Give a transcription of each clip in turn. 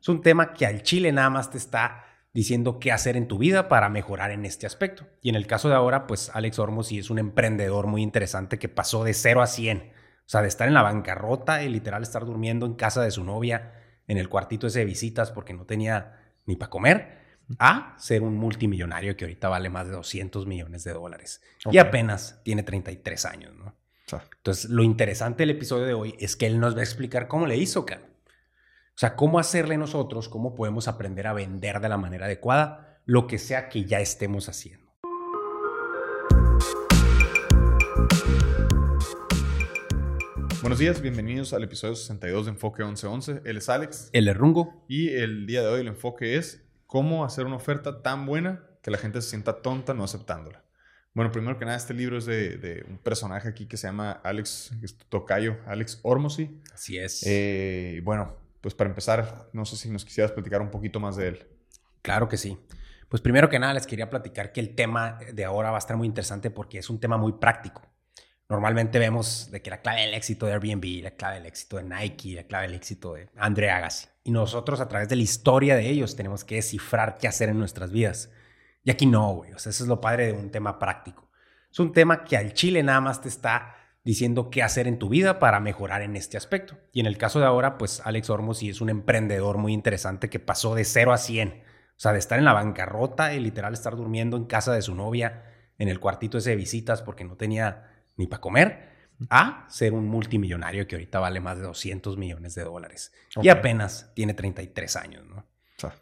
Es un tema que al Chile nada más te está diciendo qué hacer en tu vida para mejorar en este aspecto. Y en el caso de ahora, pues Alex Ormos es un emprendedor muy interesante que pasó de 0 a 100. O sea, de estar en la bancarrota y literal estar durmiendo en casa de su novia, en el cuartito ese de visitas porque no tenía ni para comer, a ser un multimillonario que ahorita vale más de 200 millones de dólares. Y apenas tiene 33 años, ¿no? Entonces, lo interesante del episodio de hoy es que él nos va a explicar cómo le hizo, cara. O sea, cómo hacerle nosotros, cómo podemos aprender a vender de la manera adecuada lo que sea que ya estemos haciendo. Buenos días, bienvenidos al episodio 62 de Enfoque 1111. Él es Alex. Él es Rungo. Y el día de hoy el enfoque es cómo hacer una oferta tan buena que la gente se sienta tonta no aceptándola. Bueno, primero que nada, este libro es de, un personaje aquí que se llama Alex Tocayo, Alex Ormosi. Así es. Eh, bueno, pues para empezar, no sé si nos quisieras platicar un poquito más de él. Claro que sí. Pues primero que nada les quería platicar que el tema de ahora va a estar muy interesante porque es un tema muy práctico. Normalmente vemos de que la clave del éxito de Airbnb, la clave del éxito de Nike, la clave del éxito de Andre Agassi. Y nosotros a través de la historia de ellos tenemos que descifrar qué hacer en nuestras vidas. Y aquí no, güey. O sea, eso es lo padre de un tema práctico. Es un tema que al chile nada más te está diciendo qué hacer en tu vida para mejorar en este aspecto. Y en el caso de ahora, pues Alex Ormos es un emprendedor muy interesante que pasó de 0 a 100. O sea, de estar en la bancarrota y literal estar durmiendo en casa de su novia, en el cuartito ese de visitas porque no tenía ni para comer, a ser un multimillonario que ahorita vale más de 200 millones de dólares. Y apenas tiene 33 años, ¿no?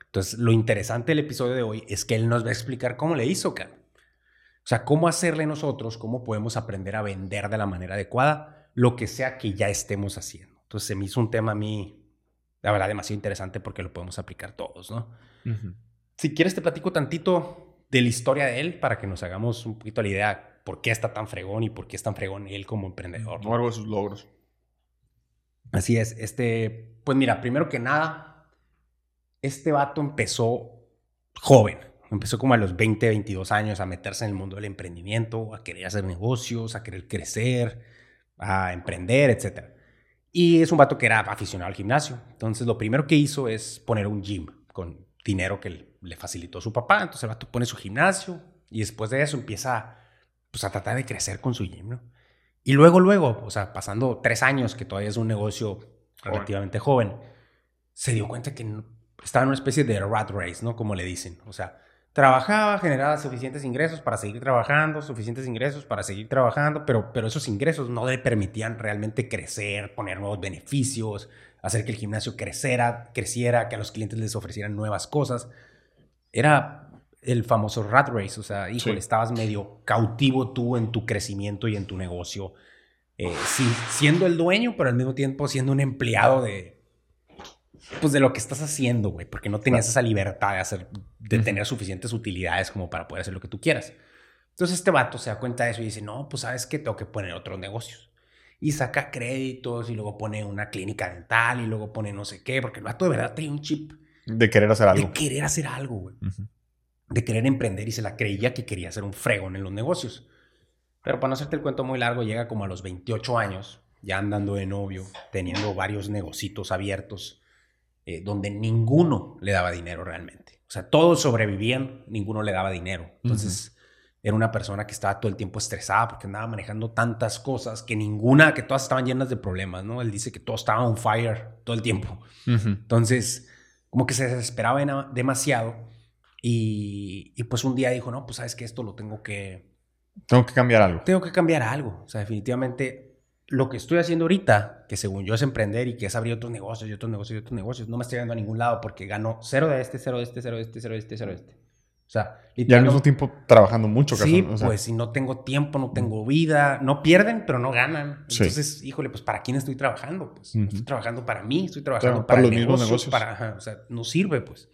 Entonces, lo interesante del episodio de hoy es que él nos va a explicar cómo le hizo, cara. O sea, cómo hacerle nosotros, cómo podemos aprender a vender de la manera adecuada lo que sea que ya estemos haciendo. Entonces, se me hizo un tema a mí, la verdad, demasiado interesante porque lo podemos aplicar todos, ¿no? Si quieres, te platico tantito de la historia de él para que nos hagamos un poquito la idea por qué está tan fregón y por qué es tan fregón él como emprendedor. ¿no? algo de sus logros. Así es. Este, pues mira, primero que nada, este vato empezó joven. Empezó como a los 20, 22 años a meterse en el mundo del emprendimiento, a querer hacer negocios, a querer crecer, a emprender, etc. Y es un vato que era aficionado al gimnasio. Entonces lo primero que hizo es poner un gym con dinero que le facilitó su papá. Entonces el vato pone su gimnasio y después de eso empieza pues, a tratar de crecer con su gym, ¿no? Y luego, luego, o sea, pasando tres años, que todavía es un negocio relativamente joven, se dio cuenta que estaba en una especie de rat race, ¿no? Como le dicen. O sea, trabajaba, generaba suficientes ingresos para seguir trabajando, suficientes ingresos para seguir trabajando, pero, pero esos ingresos no le permitían realmente crecer, poner nuevos beneficios, hacer que el gimnasio creciera, creciera, que a los clientes les ofrecieran nuevas cosas. Era el famoso rat race, o sea, híjole, estabas medio cautivo tú en tu crecimiento y en tu negocio, eh, siendo el dueño, pero al mismo tiempo siendo un empleado de, pues de lo que estás haciendo, güey, porque no tenías esa libertad de hacer, de tener suficientes utilidades como para poder hacer lo que tú quieras. Entonces este vato se da cuenta de eso y dice, no, pues sabes que tengo que poner otros negocios. Y saca créditos y luego pone una clínica dental y luego pone no sé qué, porque el vato de verdad tiene un chip. De querer hacer algo. De querer hacer algo, güey. De querer emprender y se la creía que quería hacer un fregón en los negocios. Pero para no hacerte el cuento muy largo, llega como a los 28 años, ya andando de novio, teniendo varios negocitos abiertos eh, donde ninguno le daba dinero realmente. O sea, todos sobrevivían, ninguno le daba dinero. Entonces, era una persona que estaba todo el tiempo estresada porque andaba manejando tantas cosas que ninguna, que todas estaban llenas de problemas, ¿no? Él dice que todo estaba on fire todo el tiempo. Entonces, como que se desesperaba demasiado y, y, pues un día dijo, no, pues sabes que esto lo tengo que... Tengo que cambiar algo. Tengo que cambiar algo. O sea, definitivamente lo que estoy haciendo ahorita, que según yo es emprender y que es abrir otros negocios y otros negocios y otros negocios, no me estoy yendo a ningún lado porque gano cero de este, cero de este, cero de este, cero de este, cero de este. O sea, y al mismo tiempo trabajando mucho. Sí, pues si no tengo tiempo, no tengo vida, no pierden, pero no ganan. Entonces, híjole, pues ¿para quién estoy trabajando? Pues estoy trabajando para mí, estoy trabajando para, los mismos negocios. Para, o sea, no sirve, pues.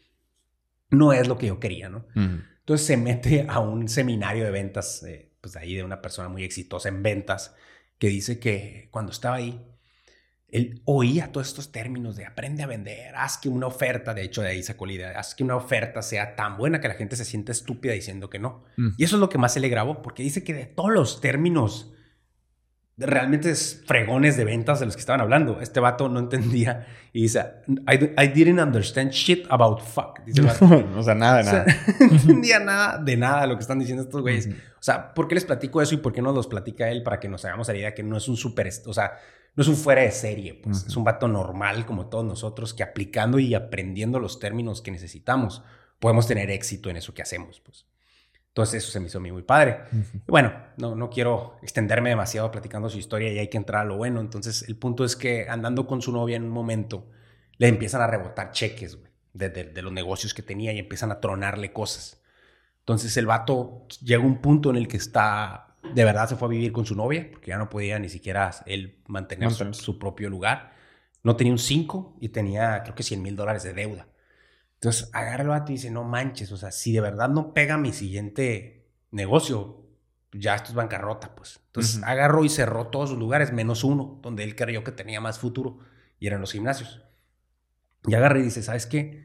No es lo que yo quería, ¿no? Entonces se mete a un seminario de ventas, eh, pues ahí de una persona muy exitosa en ventas que dice que cuando estaba ahí, él oía todos estos términos de aprende a vender, haz que una oferta, de hecho de ahí sacó la idea, haz que una oferta sea tan buena que la gente se sienta estúpida diciendo que no. Mm. Y eso es lo que más se le grabó, porque dice que de todos los términos realmente es fregones de ventas de los que estaban hablando. Este vato no entendía y dice, I, didn't understand shit about fuck. Dice o sea, nada de nada. no entendía nada de nada de lo que están diciendo estos güeyes. O sea, ¿por qué les platico eso y por qué no los platica él para que nos hagamos la idea que no es un super, o sea, no es un fuera de serie, pues es un vato normal como todos nosotros que aplicando y aprendiendo los términos que necesitamos podemos tener éxito en eso que hacemos, pues. Entonces eso se me hizo a mí muy padre. Bueno, no, no quiero extenderme demasiado platicando su historia y hay que entrar a lo bueno. Entonces el punto es que andando con su novia en un momento, le empiezan a rebotar cheques de, de, los negocios que tenía y empiezan a tronarle cosas. Entonces el vato llega a un punto en el que está, de verdad se fue a vivir con su novia, porque ya no podía ni siquiera él mantener su, propio lugar. No tenía un 5 y tenía creo que 100 mil dólares de deuda. Entonces agarra el vato y dice, no manches, o sea, si de verdad no pega mi siguiente negocio, ya esto es bancarrota, pues. Entonces agarró y cerró todos sus lugares, menos uno, donde él creyó que tenía más futuro, y eran los gimnasios. Y agarra y dice, ¿sabes qué?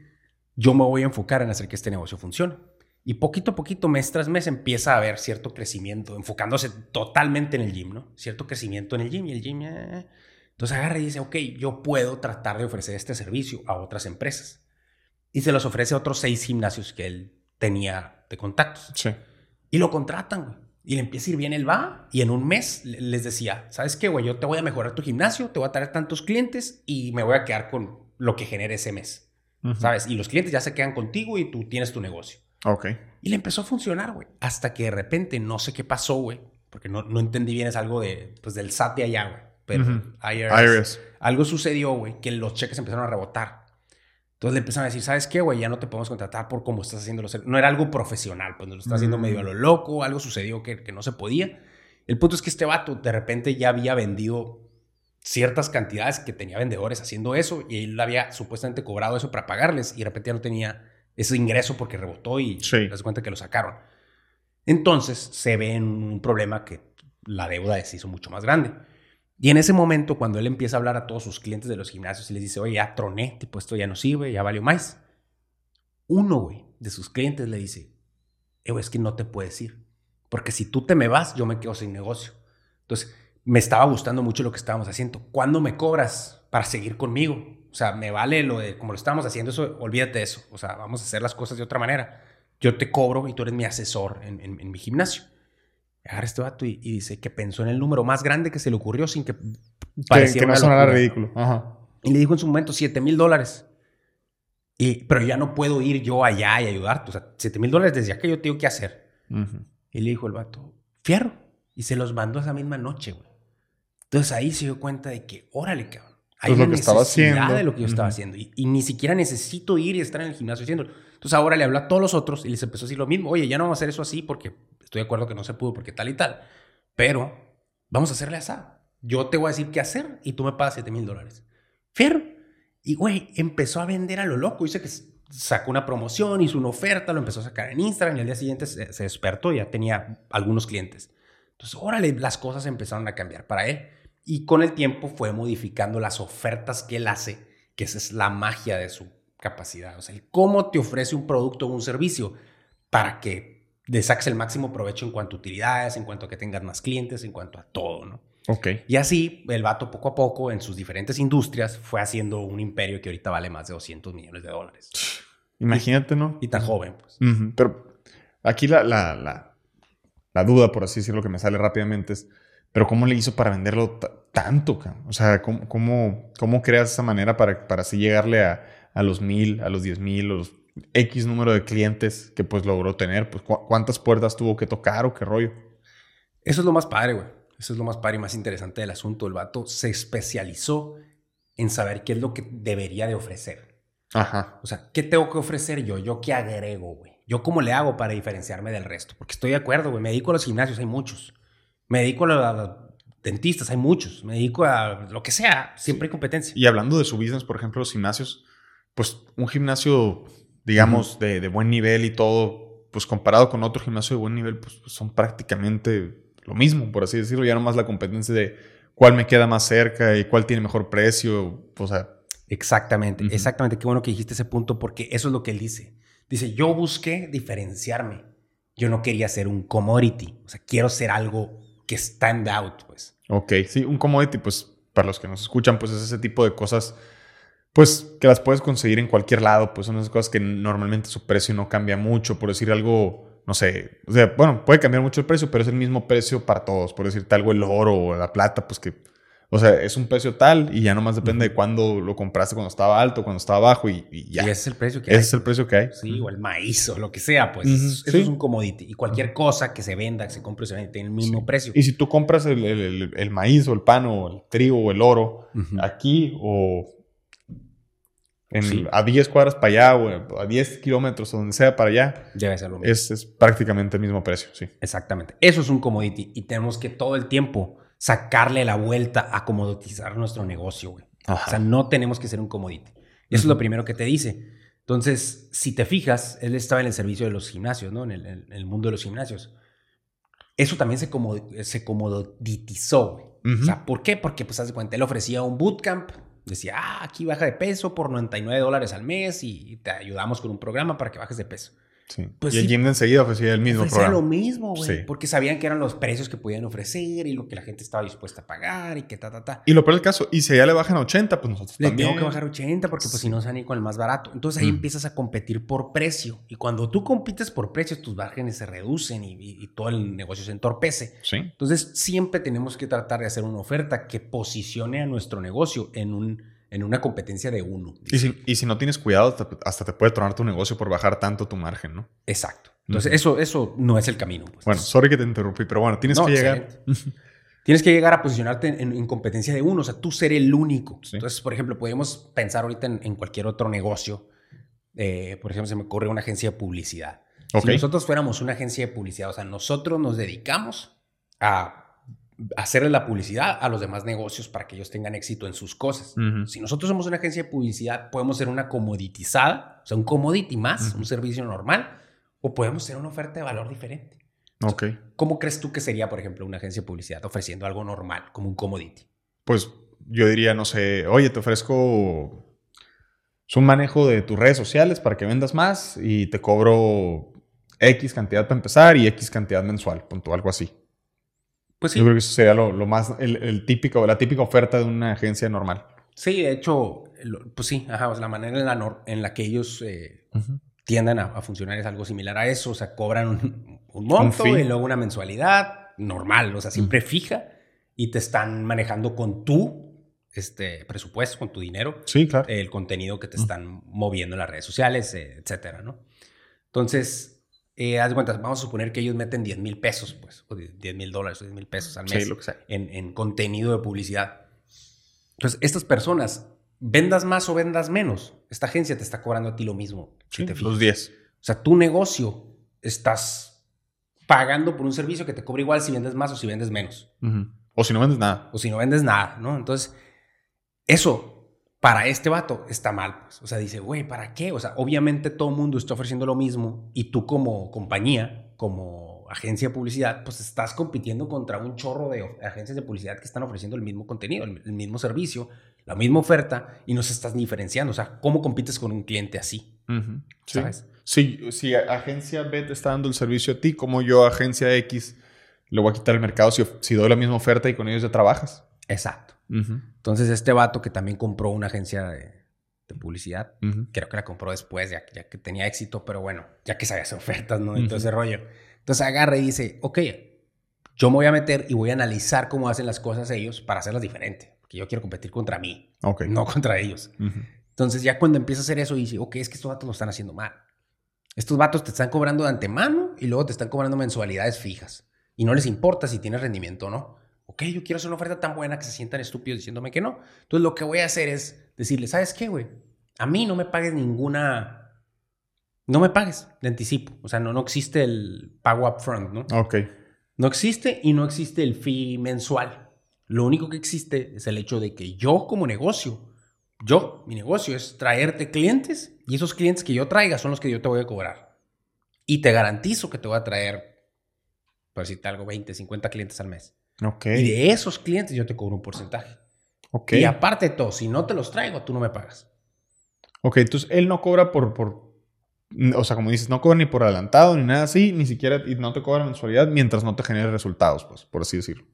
Yo me voy a enfocar en hacer que este negocio funcione. Y poquito a poquito, mes tras mes, empieza a haber cierto crecimiento, enfocándose totalmente en el gym, ¿no? Cierto crecimiento en el gym y el gym... Eh. Entonces agarra y dice, ok, yo puedo tratar de ofrecer este servicio a otras empresas y se los ofrece a otros seis gimnasios que él tenía de contactos. Sí. Y lo contratan, güey. Y le empieza a ir bien, él va y en un mes les decía, ¿sabes qué, güey? Yo te voy a mejorar tu gimnasio, te voy a traer tantos clientes y me voy a quedar con lo que genere ese mes. ¿Sabes? Y los clientes ya se quedan contigo y tú tienes tu negocio. Ok. Y le empezó a funcionar, güey. Hasta que de repente, no sé qué pasó, güey. Porque no, no entendí bien, es algo de, pues, del SAT de allá, güey. Pero IRS. Algo sucedió, güey, que los cheques empezaron a rebotar. Entonces le empezaron a decir, ¿sabes qué, güey? Ya no te podemos contratar por cómo estás haciendo los... No era algo profesional, pues lo estás haciendo medio a lo mm. loco, algo sucedió que, que no se podía. El punto es que este vato de repente ya había vendido ciertas cantidades que tenía vendedores haciendo eso y él había supuestamente cobrado eso para pagarles y de repente ya no tenía ese ingreso porque rebotó y se das cuenta que lo sacaron. Entonces se ve en un problema que la deuda se hizo mucho más grande. Y en ese momento, cuando él empieza a hablar a todos sus clientes de los gimnasios y les dice, oye, ya troné, tipo, esto ya no sirve, ya valió más. Uno, güey, de sus clientes le dice, eh, es que no te puedes ir. Porque si tú te me vas, yo me quedo sin negocio. Entonces, me estaba gustando mucho lo que estábamos haciendo. ¿Cuándo me cobras para seguir conmigo? O sea, me vale lo de como lo estábamos haciendo, eso, olvídate de eso. O sea, vamos a hacer las cosas de otra manera. Yo te cobro y tú eres mi asesor en, en mi gimnasio agarra este vato y, dice que pensó en el número más grande que se le ocurrió sin que pareciera que, no sonara ridículo. Ajá. Y le dijo en su momento 7 mil dólares. Y, pero ya no puedo ir yo allá y ayudarte. O sea, 7 mil dólares desde acá yo tengo que hacer. Y le dijo el vato, fierro. Y se los mandó esa misma noche, güey. Entonces ahí se dio cuenta de que, órale, cabrón. Hay pues una necesidad de lo que yo estaba haciendo. Y, y, ni siquiera necesito ir y estar en el gimnasio haciéndolo. Entonces ahora le habló a todos los otros y les empezó a decir lo mismo. Oye, ya no vamos a hacer eso así porque estoy de acuerdo que no se pudo porque tal y tal. Pero vamos a hacerle así. Yo te voy a decir qué hacer y tú me pagas 7 mil dólares. Fierro. Y güey, empezó a vender a lo loco. Dice que sacó una promoción, hizo una oferta, lo empezó a sacar en Instagram y al día siguiente se, despertó y ya tenía algunos clientes. Entonces, órale, las cosas empezaron a cambiar para él. Y con el tiempo fue modificando las ofertas que él hace, que esa es la magia de su capacidad, o sea, el cómo te ofrece un producto o un servicio para que le saques el máximo provecho en cuanto a utilidades, en cuanto a que tengas más clientes, en cuanto a todo, ¿no? Ok. Y así el vato poco a poco en sus diferentes industrias fue haciendo un imperio que ahorita vale más de 200 millones de dólares. Imagínate, ¿no? Y tan joven, pues. Pero aquí la, la, la, la, duda, por así decirlo, que me sale rápidamente es, pero ¿cómo le hizo para venderlo tanto? O sea, ¿cómo, cómo, cómo creas esa manera para, para así llegarle a a los mil, a los diez mil, los X número de clientes que pues logró tener, pues cuántas puertas tuvo que tocar o qué rollo. Eso es lo más padre, güey. Eso es lo más padre y más interesante del asunto. El vato se especializó en saber qué es lo que debería de ofrecer. Ajá. O sea, ¿qué tengo que ofrecer yo? ¿Yo qué agrego, güey? ¿Yo cómo le hago para diferenciarme del resto? Porque estoy de acuerdo, güey. Me dedico a los gimnasios, hay muchos. Me dedico a los dentistas, hay muchos. Me dedico a lo que sea, siempre hay competencia. Y hablando de su business, por ejemplo, los gimnasios, pues un gimnasio, digamos, de, buen nivel y todo, pues comparado con otro gimnasio de buen nivel, pues, pues, son prácticamente lo mismo, por así decirlo. Ya nomás la competencia de cuál me queda más cerca y cuál tiene mejor precio, o sea. Exactamente, exactamente. Qué bueno que dijiste ese punto porque eso es lo que él dice. Dice, yo busqué diferenciarme. Yo no quería ser un commodity. O sea, quiero ser algo que stand out, pues. Ok, sí, un commodity, pues para los que nos escuchan, pues es ese tipo de cosas, pues que las puedes conseguir en cualquier lado, pues son esas cosas que normalmente su precio no cambia mucho, por decir algo, no sé, o sea, bueno, puede cambiar mucho el precio, pero es el mismo precio para todos, por decirte algo, el oro o la plata, pues que o sea, es un precio tal y ya nomás depende de cuándo lo compraste, cuando estaba alto, cuando estaba bajo y, ya. Y ese es el precio que hay. Ese es el precio que hay. Sí, o el maíz o lo que sea, pues. Eso es un commodity. Y cualquier cosa que se venda, que se compre, se vende, tiene el mismo precio. Y si tú compras el, maíz o el pan o el trigo o el oro aquí o a 10 cuadras para allá o a 10 kilómetros o donde sea para allá, debe ser lo mismo. Es, es prácticamente el mismo precio, sí. Exactamente. Eso es un commodity y tenemos que todo el tiempo sacarle la vuelta a comoditizar nuestro negocio, güey. O sea, no tenemos que ser un commodity. Eso es lo primero que te dice. Entonces, si te fijas, él estaba en el servicio de los gimnasios, ¿no? En el, mundo de los gimnasios. Eso también se, se comoditizó, güey. O sea, ¿por qué? Porque, pues, hace cuenta, él ofrecía un bootcamp. Decía, ah, aquí baja de peso por 99 dólares al mes y te ayudamos con un programa para que bajes de peso. Pues y el gym de enseguida ofrecía el mismo ofrecía lo mismo, güey. Porque sabían que eran los precios que podían ofrecer y lo que la gente estaba dispuesta a pagar y que ta, ta, ta. Y lo peor del caso, y si ya le bajan a 80, pues nosotros le también. tengo que bajar a 80 porque pues si no salen con el más barato. Entonces ahí mm. empiezas a competir por precio. Y cuando tú compites por precios, tus márgenes se reducen y, y, todo el negocio se entorpece. Sí. Entonces siempre tenemos que tratar de hacer una oferta que posicione a nuestro negocio en un en una competencia de uno. Y si, y si, no tienes cuidado, hasta te puede tronar tu negocio por bajar tanto tu margen, ¿no? Exacto. Entonces, eso, eso no es el camino. Pues. Bueno, sorry que te interrumpí, pero bueno, tienes que llegar. tienes que llegar a posicionarte en, competencia de uno, o sea, tú ser el único. Entonces, por ejemplo, podemos pensar ahorita en, cualquier otro negocio. Eh, por ejemplo, se me ocurre una agencia de publicidad. Si nosotros fuéramos una agencia de publicidad, o sea, nosotros nos dedicamos a hacerle la publicidad a los demás negocios para que ellos tengan éxito en sus cosas. Si nosotros somos una agencia de publicidad, podemos ser una comoditizada, o sea, un commodity más, un servicio normal, o podemos ser una oferta de valor diferente. Ok. ¿Cómo crees tú que sería, por ejemplo, una agencia de publicidad ofreciendo algo normal, como un commodity? Pues yo diría, no sé, oye, te ofrezco un manejo de tus redes sociales para que vendas más y te cobro X cantidad para empezar y X cantidad mensual, punto, algo así. Pues sí. Yo creo que eso sería lo, más, el, típico, la típica oferta de una agencia normal. Sí, de hecho, pues sí, ajá, la manera en la, en la que ellos eh, tienden a, funcionar es algo similar a eso, o sea, cobran un, monto y luego una mensualidad normal, o sea, siempre fija y te están manejando con tu este, presupuesto, con tu dinero. Sí, claro. El contenido que te están moviendo en las redes sociales, eh, etcétera, ¿no? Entonces, eh, haz de cuenta, vamos a suponer que ellos meten 10 mil pesos, pues, o 10 mil dólares o 10 mil pesos al mes En, contenido de publicidad. Entonces, estas personas, vendas más o vendas menos, esta agencia te está cobrando a ti lo mismo. Sí, los 10. O sea, tu negocio estás pagando por un servicio que te cobra igual si vendes más o si vendes menos. O si no vendes nada. O si no vendes nada, ¿no? Entonces, eso para este vato está mal. Pues. O sea, dice, güey, ¿para qué? O sea, obviamente todo el mundo está ofreciendo lo mismo y tú como compañía, como agencia de publicidad, pues estás compitiendo contra un chorro de agencias de publicidad que están ofreciendo el mismo contenido, el, mismo servicio, la misma oferta y no se estás diferenciando. O sea, ¿cómo compites con un cliente así? ¿Sabes? Sí, si agencia B te está dando el servicio a ti, como yo, agencia X, le voy a quitar el mercado si, si doy la misma oferta y con ellos ya trabajas. Exacto. Entonces, este vato que también compró una agencia de, publicidad, creo que la compró después, ya, que tenía éxito, pero bueno, ya que sabía hacer ofertas, ¿no? Entonces, ese rollo. Entonces agarra y dice, ok, yo me voy a meter y voy a analizar cómo hacen las cosas ellos para hacerlas diferente, porque yo quiero competir contra mí, no contra ellos. Entonces, ya cuando empieza a hacer eso, dice, ok, es que estos vatos lo están haciendo mal. Estos vatos te están cobrando de antemano y luego te están cobrando mensualidades fijas. Y no les importa si tienes rendimiento o no ok, yo quiero hacer una oferta tan buena que se sientan estúpidos diciéndome que no. Entonces lo que voy a hacer es decirle, ¿sabes qué, güey? A mí no me pagues ninguna... No me pagues de anticipo. O sea, no, no existe el pago upfront, ¿no? Ok. No existe y no existe el fee mensual. Lo único que existe es el hecho de que yo como negocio, yo, mi negocio es traerte clientes y esos clientes que yo traiga son los que yo te voy a cobrar. Y te garantizo que te voy a traer, por decirte algo, 20, 50 clientes al mes. Y de esos clientes yo te cobro un porcentaje. Okay. Y aparte de todo, si no te los traigo, tú no me pagas. Ok, entonces él no cobra por, por, O sea, como dices, no cobran ni por adelantado ni nada así, ni siquiera y no te cobran mensualidad mientras no te genere resultados, pues, por así decirlo.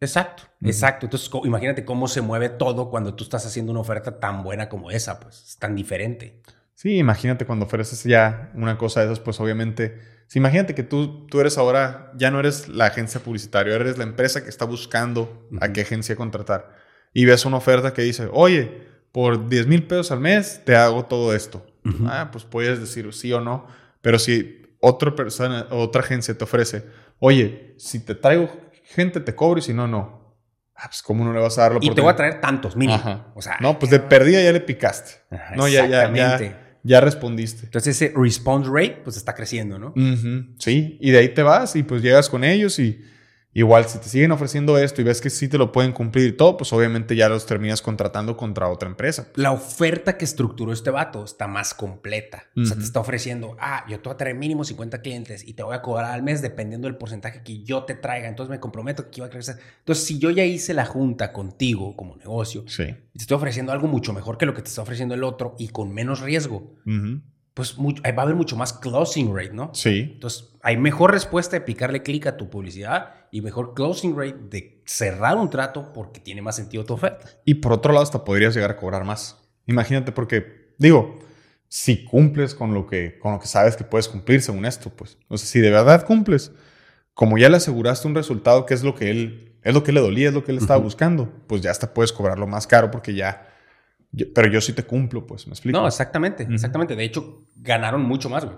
Exacto, exacto. Entonces, imagínate cómo se mueve todo cuando tú estás haciendo una oferta tan buena como esa, pues, es tan diferente. Sí, imagínate cuando ofreces ya una cosa de esas, pues obviamente, imagínate que tú, tú eres ahora, ya no eres la agencia publicitaria, eres la empresa que está buscando a qué agencia contratar. Y ves una oferta que dice, oye, por 10 mil pesos al mes te hago todo esto. Ah, pues puedes decir sí o no, pero si otra persona, otra agencia te ofrece, oye, si te traigo gente te cobro y si no, no. Ah, pues cómo no le vas a dar la Y te voy a traer tantos, mínimo. O sea, no, pues de perdida ya le picaste. no, ya, ya, ya, ya respondiste. Entonces ese response rate pues está creciendo, ¿no? Sí, y de ahí te vas y pues llegas con ellos y Igual, si te siguen ofreciendo esto y ves que sí te lo pueden cumplir y todo, pues obviamente ya los terminas contratando contra otra empresa. La oferta que estructuró este vato está más completa. O sea, te está ofreciendo, ah, yo te voy a traer mínimo 50 clientes y te voy a cobrar al mes dependiendo del porcentaje que yo te traiga. Entonces me comprometo que iba a crecer. Entonces, si yo ya hice la junta contigo como negocio, sí. y te estoy ofreciendo algo mucho mejor que lo que te está ofreciendo el otro y con menos riesgo, pues va a haber mucho más closing rate, ¿no? Sí. Entonces, hay mejor respuesta de picarle clic a tu publicidad y mejor closing rate de cerrar un trato porque tiene más sentido tu oferta. Y por otro lado, hasta podrías llegar a cobrar más. Imagínate, porque, digo, si cumples con lo que, con lo que sabes que puedes cumplir según esto, pues. O sea, si de verdad cumples, como ya le aseguraste un resultado que es lo que él, es lo que le dolía, es lo que él estaba buscando, pues ya hasta puedes cobrarlo más caro porque ya pero yo sí te cumplo, pues, ¿me explico? No, exactamente, exactamente. De hecho, ganaron mucho más, güey.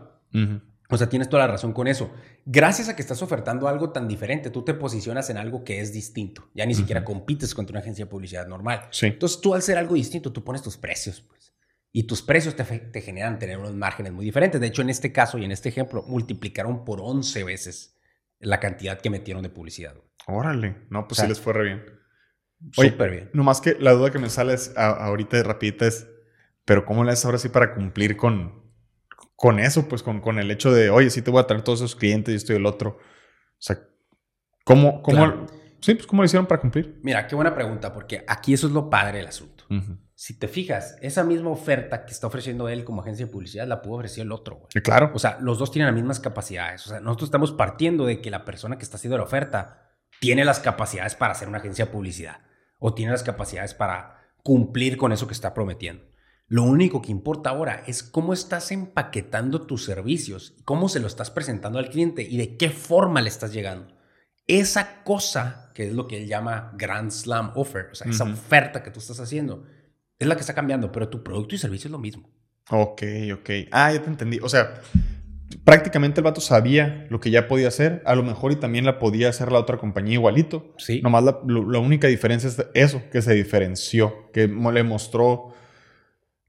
O sea, tienes toda la razón con eso. Gracias a que estás ofertando algo tan diferente, tú te posicionas en algo que es distinto. Ya ni siquiera compites contra una agencia de publicidad normal. Sí. Entonces, tú al ser algo distinto, tú pones tus precios, pues. Y tus precios te, te generan tener unos márgenes muy diferentes. De hecho, en este caso y en este ejemplo, multiplicaron por 11 veces la cantidad que metieron de publicidad. Órale. No, pues sí les fue re bien. Súper bien. Nomás que la duda que me sale es, ahorita rapidita es, pero ¿cómo le haces ahora sí para cumplir con, con eso? Pues con, con el hecho de, oye, sí te voy a traer todos esos clientes y esto y el otro. O sea, ¿cómo, cómo, sí, pues, ¿cómo lo hicieron para cumplir? Mira, qué buena pregunta, porque aquí eso es lo padre del asunto. Si te fijas, esa misma oferta que está ofreciendo él como agencia de publicidad la pudo ofrecer el otro, güey. claro. O sea, los dos tienen las mismas capacidades. O sea, nosotros estamos partiendo de que la persona que está haciendo la oferta tiene las capacidades para hacer una agencia de publicidad o tiene las capacidades para cumplir con eso que está prometiendo. Lo único que importa ahora es cómo estás empaquetando tus servicios, cómo se lo estás presentando al cliente y de qué forma le estás llegando. Esa cosa, que es lo que él llama Grand Slam Offer, o sea, esa oferta que tú estás haciendo, es la que está cambiando, pero tu producto y servicio es lo mismo. Ok, ok. Ah, ya te entendí. O sea, prácticamente el vato sabía lo que ya podía hacer, a lo mejor y también la podía hacer la otra compañía igualito. Sí. Nomás la, la única diferencia es eso, que se diferenció, que le mostró,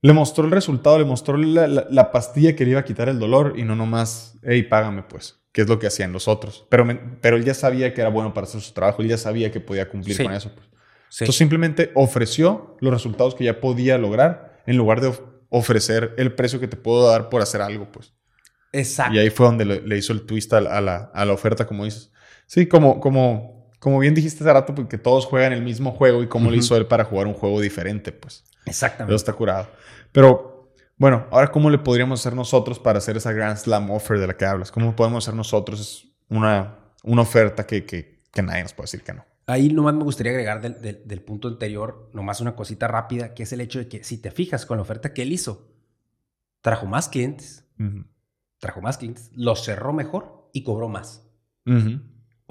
le mostró el resultado, le mostró la, la, pastilla que le iba a quitar el dolor y no nomás, hey, págame pues, que es lo que hacían los otros. Pero, pero él ya sabía que era bueno para hacer su trabajo, él ya sabía que podía cumplir con eso. Pues. Entonces simplemente ofreció los resultados que ya podía lograr en lugar de ofrecer el precio que te puedo dar por hacer algo, pues. Exacto. Y ahí fue donde le, hizo el twist a la, a, la, oferta, como dices. Sí, como, como, como bien dijiste hace rato, porque todos juegan el mismo juego y cómo le hizo él para jugar un juego diferente, pues. Exactamente. Eso está curado. Pero, bueno, ahora, ¿cómo le podríamos hacer nosotros para hacer esa Grand Slam offer de la que hablas? ¿Cómo podemos hacer nosotros una, una oferta que, que, que nadie nos puede decir que no? Ahí nomás me gustaría agregar del, del, punto anterior, nomás una cosita rápida, que es el hecho de que si te fijas con la oferta que él hizo, trajo más clientes trajo más clientes, los cerró mejor y cobró más.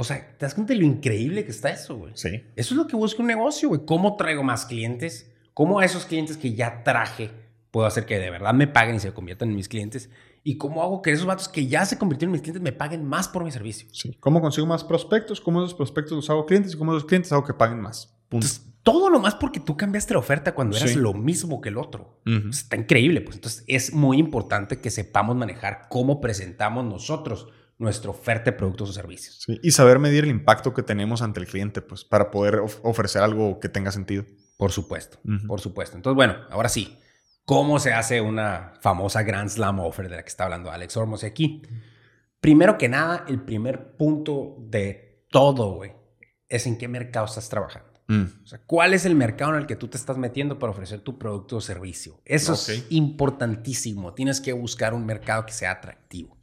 O sea, ¿te das cuenta de lo increíble que está eso, güey? Sí. Eso es lo que busca un negocio, güey. ¿Cómo traigo más clientes? ¿Cómo a esos clientes que ya traje puedo hacer que de verdad me paguen y se conviertan en mis clientes? ¿Y cómo hago que esos vatos que ya se convirtieron en mis clientes me paguen más por mi servicio? Sí. ¿Cómo consigo más prospectos? ¿Cómo esos prospectos los hago clientes? ¿Y cómo esos clientes hago que paguen más? Punto. todo nomás porque tú cambiaste la oferta cuando eras lo mismo que el otro. Está increíble, pues. Entonces es muy importante que sepamos manejar cómo presentamos nosotros nuestra oferta de productos o servicios. Sí, y saber medir el impacto que tenemos ante el cliente, pues, para poder ofrecer algo que tenga sentido. Por supuesto, por supuesto. Entonces, bueno, ahora sí, ¿cómo se hace una famosa Grand Slam Offer de la que está hablando Alex Ormos aquí? Primero que nada, el primer punto de todo, güey, es en qué mercado estás trabajando. Mm. O sea, ¿cuál es el mercado en el que tú te estás metiendo para ofrecer tu producto o servicio? Eso es importantísimo. Tienes que buscar un mercado que sea atractivo.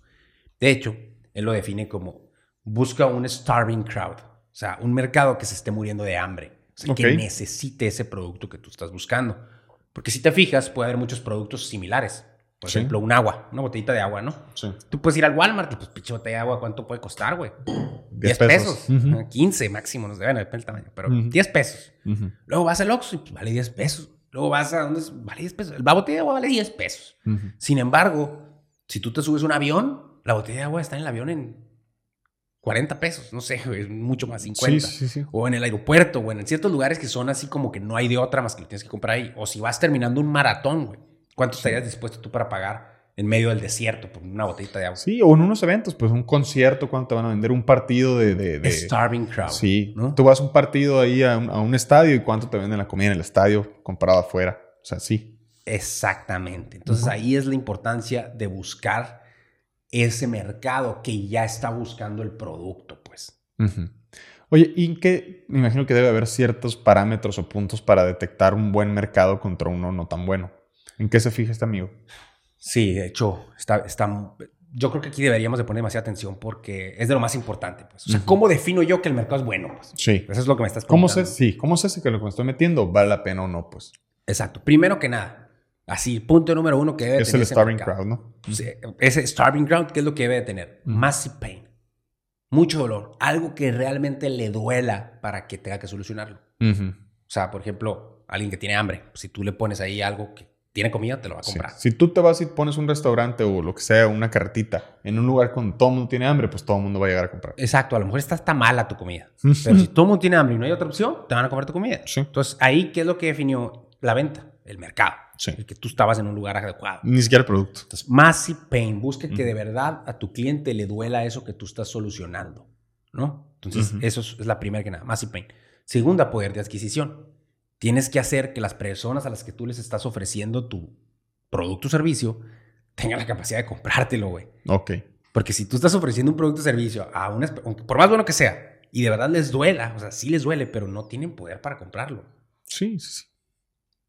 De hecho, él lo define como busca un starving crowd, o sea, un mercado que se esté muriendo de hambre, o sea, que necesite ese producto que tú estás buscando. Porque si te fijas, puede haber muchos productos similares. Por Sí. ejemplo, un agua, una botellita de agua, ¿no? Sí. Tú puedes ir al Walmart y pues pinche botella de agua, ¿cuánto puede costar, güey? 10 10 pesos. pesos. Ujú. 15 máximo, nos deben depende del tamaño, pero Ujú. 10 pesos. Ujú. Luego vas al Oxxo y pues, vale 10 pesos. Luego vas a donde vale 10 pesos. La botella de agua vale 10 pesos. Sin embargo, si tú te subes a un avión, la botella de agua está en el avión en 40 pesos. No sé, es mucho más, 50. Sí, sí, sí. O en el aeropuerto, o en ciertos lugares que son así como que no hay de otra más que lo tienes que comprar ahí. O si vas terminando un maratón, güey. ¿Cuánto estarías dispuesto tú para pagar en medio del desierto por una botellita de agua? Sí, o en unos eventos, pues un concierto, cuando te van a vender un partido de... de, de- Starving crowd. sí, ¿no? tú vas a un partido ahí a un, a un estadio y cuánto te venden la comida en el estadio comparado afuera. O sea, sí. Exactamente. Entonces ahí es la importancia de buscar ese mercado que ya está buscando el producto, pues. Oye, ¿y qué? Me imagino que debe haber ciertos parámetros o puntos para detectar un buen mercado contra uno no tan bueno. ¿En qué se fija este amigo? Sí, de hecho, está, está, yo creo que aquí deberíamos de poner demasiada atención porque es de lo más importante, pues. O sea. ¿cómo defino yo que el mercado es bueno? Pues? Sí. Eso es lo que me estás ¿Cómo sé, preguntando. sí, ¿Cómo sé si que lo que me estoy metiendo vale la pena o no? Pues Exacto. Primero que nada, así, punto número uno que debe es tener el ese starving crowd, ¿no? Sí, ese starving ground, ¿qué es lo que debe de tener? Massive pain. Mucho dolor. Algo que realmente le duela para que tenga que solucionarlo. Ujú. O sea, por ejemplo, alguien que tiene hambre. Si tú le pones ahí algo que tiene comida, te lo va a Sí. comprar. Si tú te vas y pones un restaurante o lo que sea, una carretita, en un lugar con todo el mundo tiene hambre, pues todo el mundo va a llegar a comprar. Exacto. A lo mejor está, está mala tu comida. Pero si todo el mundo tiene hambre y no hay otra opción, te van a comer tu comida. Sí. Entonces, ahí, ¿qué es lo que definió la venta? El mercado. Sí. El que tú estabas en un lugar adecuado. Ni siquiera el producto. Entonces, massive pain. Busca que de verdad a tu cliente le duela eso que tú estás solucionando. ¿No? Entonces, eso es, es la primera que nada. Massive pain. Segunda, poder de adquisición. Tienes que hacer que las personas a las que tú les estás ofreciendo tu producto o servicio tengan la capacidad de comprártelo, güey. Ok. Porque si tú estás ofreciendo un producto o servicio a una, aunque por más bueno que sea, y de verdad les duela, o sea, sí les duele, pero no tienen poder para comprarlo, Sí, sí, sí.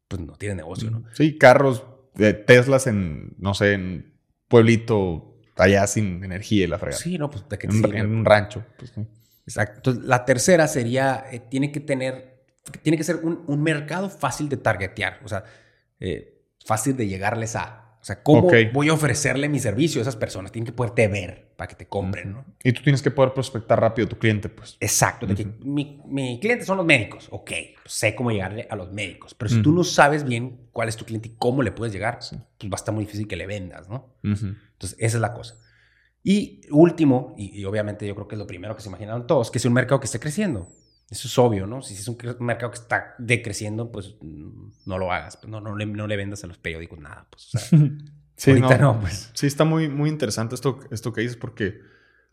Pues no tienen negocio, ¿no? Sí, carros de Teslas en, no sé, en pueblito allá sin energía y la fregada. Sí, no, pues de que en, un- en un rancho. pues, sí. Exacto. Entonces, la tercera sería, eh, tiene que tener, tiene que ser un, un mercado fácil de targetear, o sea, eh, fácil de llegarles a. O sea, ¿cómo voy a ofrecerle mi servicio a esas personas? Tienen que poderte ver para que te compren, ¿no? Y tú tienes que poder prospectar rápido a tu cliente, pues. Exacto, de que mi, mi cliente son los médicos. Ok, pues sé cómo llegarle a los médicos. Pero si tú no sabes bien cuál es tu cliente y cómo le puedes llegar, Sí. pues va a estar muy difícil que le vendas, ¿no? Entonces, esa es la cosa. Y último, y, y obviamente yo creo que es lo primero que se imaginaron todos, que es un mercado que esté creciendo. Eso es obvio, ¿no? Si es un, mercado que está decreciendo, pues no lo hagas. Pues, no, no, le, no le vendas a los periódicos nada. Pues, o sea, Sí, ahorita no. pues. Sí, está muy, muy interesante esto, esto que dices porque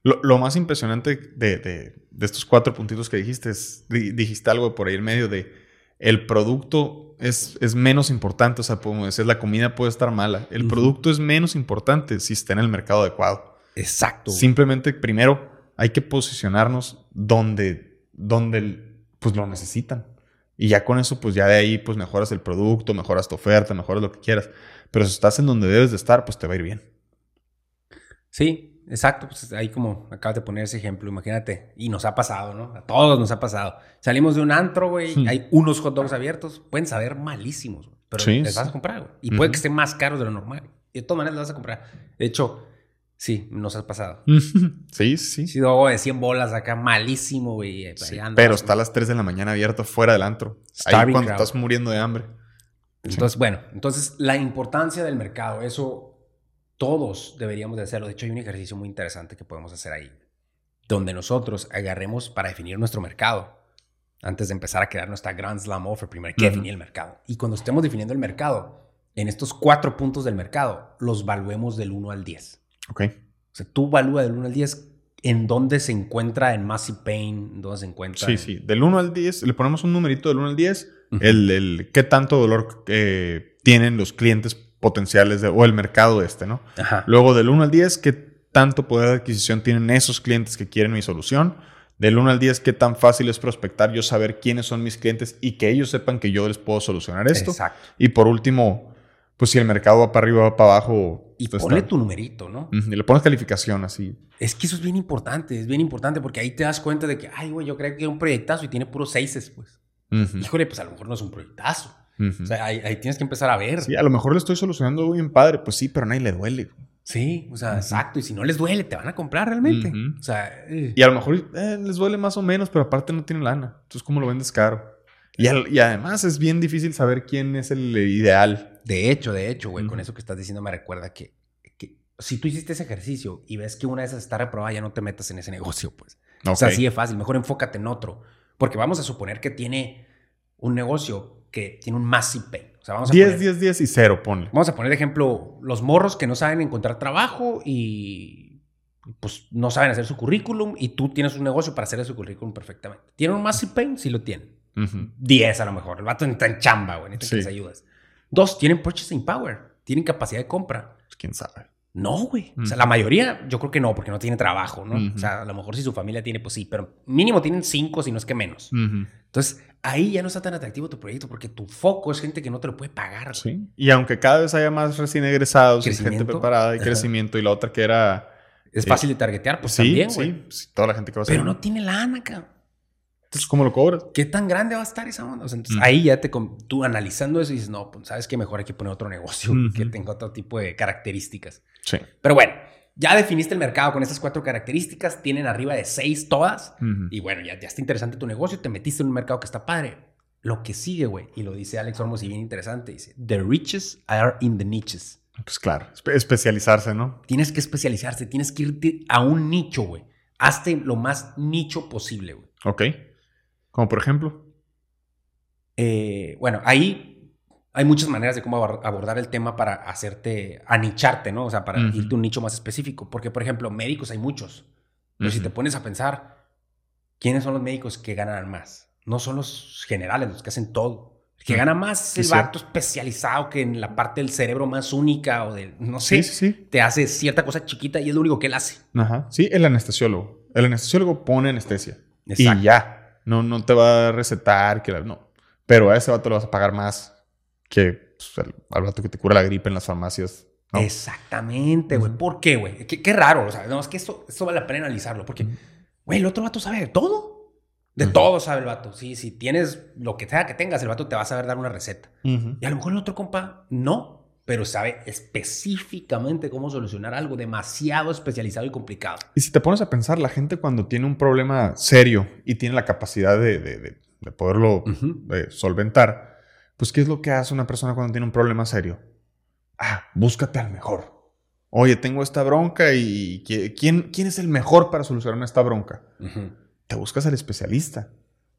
lo, lo más impresionante de, de- de estos cuatro puntitos que dijiste es, di- dijiste algo por ahí en medio de el producto es, es menos importante, o sea, podemos decir, la comida puede estar mala, el Ujú. producto es menos importante si está en el mercado adecuado. Exacto. Simplemente, primero, hay que posicionarnos donde, donde pues, lo necesitan. Y ya con eso, pues ya de ahí, pues mejoras el producto, mejoras tu oferta, mejoras lo que quieras. Pero si estás en donde debes de estar, pues te va a ir bien. Sí, exacto. Pues ahí como acabas de poner ese ejemplo, imagínate. Y nos ha pasado, ¿no? A todos nos ha pasado. Salimos de un antro, güey, Hmm. hay unos hot dogs abiertos. Pueden saber malísimos, güey, pero Sí, les sí. vas a comprar, güey. Y puede que estén más caros de lo normal. Y de todas maneras los vas a comprar. De hecho, sí, nos ha pasado. Sí, sí. Ha sido de 100 bolas acá, malísimo, güey. Ahí Sí, pero está a las 3 de la mañana abierto fuera del antro. Ahí Starving cuando crowd. estás muriendo de hambre. Entonces, bueno, entonces la importancia del mercado, eso todos deberíamos de hacerlo. De hecho, hay un ejercicio muy interesante que podemos hacer ahí, donde nosotros agarremos para definir nuestro mercado, antes de empezar a crear nuestra Grand Slam Offer, primero hay que definir el mercado. Y cuando estemos definiendo el mercado, en estos cuatro puntos del mercado, los valuemos del 1 al 10. Ok. O sea, tú valúa del 1 al 10 en dónde se encuentra en Massive Pain, en dónde se encuentra. Sí, en- sí. Del 1 al 10, le ponemos un numerito del 1 al 10. Ujú. el, el qué tanto dolor eh, tienen los clientes potenciales de- o el mercado este, ¿no? Ajá. Luego del 1 al 10, qué tanto poder de adquisición tienen esos clientes que quieren mi solución. Del 1 al 10, ¿qué tan fácil es prospectar? Yo saber quiénes son mis clientes y que ellos sepan que yo les puedo solucionar esto. Exacto. Y por último, pues si el mercado va para arriba, va para abajo. Y pues, ponle está- tu numerito, ¿no? Y le pones calificación así. Es que eso es bien importante, es bien importante porque ahí te das cuenta de que, ay, güey, yo creo que es un proyectazo y tiene puros seises, pues. Híjole, pues a lo mejor no es un proyectazo. O sea, ahí, ahí tienes que empezar a ver. Sí, a lo mejor le estoy solucionando bien padre. Pues sí, pero a nadie le duele. Sí, o sea, exacto. Y si no les duele, te van a comprar realmente. O sea, eh, Y a lo mejor eh, les duele más o menos, pero aparte no tienen lana. Entonces, ¿cómo lo vendes caro? Y, al- y además es bien difícil saber quién es el ideal. De hecho, de hecho, güey, con eso que estás diciendo me recuerda que, que si tú hiciste ese ejercicio y ves que una de esas está reprobada, ya no te metas en ese negocio, pues. O sea, así de fácil. Mejor enfócate en otro. Porque vamos a suponer que tiene un negocio que tiene un massive pain. O sea, vamos a 10, poner- 10, 10 y 0, ponle. Vamos a poner de ejemplo los morros que no saben encontrar trabajo y pues no saben hacer su currículum y tú tienes un negocio para hacer su currículum perfectamente. ¿Tienen un massive pain? Sí lo tienen. Ujú. 10 a lo mejor. El vato está en chamba, güey. Necesita Sí. que les ayudes. Dos, tienen purchasing power. Tienen capacidad de compra. Pues, quién sabe. No, güey. O sea, Ujú. la mayoría yo creo que no, porque no tiene trabajo, ¿no? O sea, a lo mejor si su familia tiene, pues sí, pero mínimo tienen cinco, si no es que menos. Entonces, ahí ya no está tan atractivo tu proyecto porque tu foco es gente que no te lo puede pagar. güey. Sí. Y aunque cada vez haya más recién egresados y gente preparada y Ajá. crecimiento, y la otra que era. Es Eh, fácil de targetear, pues sí, también, sí, güey. sí, toda la gente que va a Pero no tiene lana, cabrón. Entonces, ¿cómo lo cobras? ¿Qué tan grande va a estar esa onda? O sea, entonces ahí ya te, tú analizando eso dices, no, pues sabes que mejor hay que poner otro negocio Ujú. que tenga otro tipo de características. Sí. Pero bueno, ya definiste el mercado con estas cuatro características, tienen arriba de seis todas. Y bueno, ya, ya está interesante tu negocio, te metiste en un mercado que está padre. Lo que sigue, güey, y lo dice Alex Olmos y bien interesante, dice, the riches are in the niches. Pues claro, espe- especializarse, ¿no? Tienes que especializarse, tienes que irte a un nicho, güey. Hazte lo más nicho posible, güey. Ok. Como por ejemplo. Eh, bueno, ahí hay muchas maneras de cómo abor- abordar el tema para hacerte, anicharte, ¿no? O sea, para irte a un nicho más específico. Porque, por ejemplo, médicos hay muchos. Pero si te pones a pensar, ¿quiénes son los médicos que ganan más? No son los generales, los que hacen todo. El que gana más es el vato especializado que en la parte del cerebro más única o del, no sé, Sí, sí, sí. te hace cierta cosa chiquita y es lo único que él hace. Ajá. Sí, el anestesiólogo. El anestesiólogo pone anestesia. Exacto. Y ya. No, no te va a recetar. Que la- no. Pero a ese vato le vas a pagar más que pues, al, al vato que te cura la gripe en las farmacias. ¿no? Exactamente, güey. ¿Por qué, güey? Qué, qué raro. O sea, no, es que esto, esto vale la pena analizarlo. Porque, güey, el otro vato sabe de todo. De todo sabe el vato. Sí, si tienes lo que sea que tengas, el vato te va a saber dar una receta. Y a lo mejor el otro compa no, pero sabe específicamente cómo solucionar algo demasiado especializado y complicado. Y si te pones a pensar, la gente cuando tiene un problema serio y tiene la capacidad de, de- de- de poderlo solventar, pues ¿qué es lo que hace una persona cuando tiene un problema serio? Ah, búscate al mejor. Oye, tengo esta bronca y qui- ¿quién, quién es el mejor para solucionar esta bronca? Te buscas al especialista.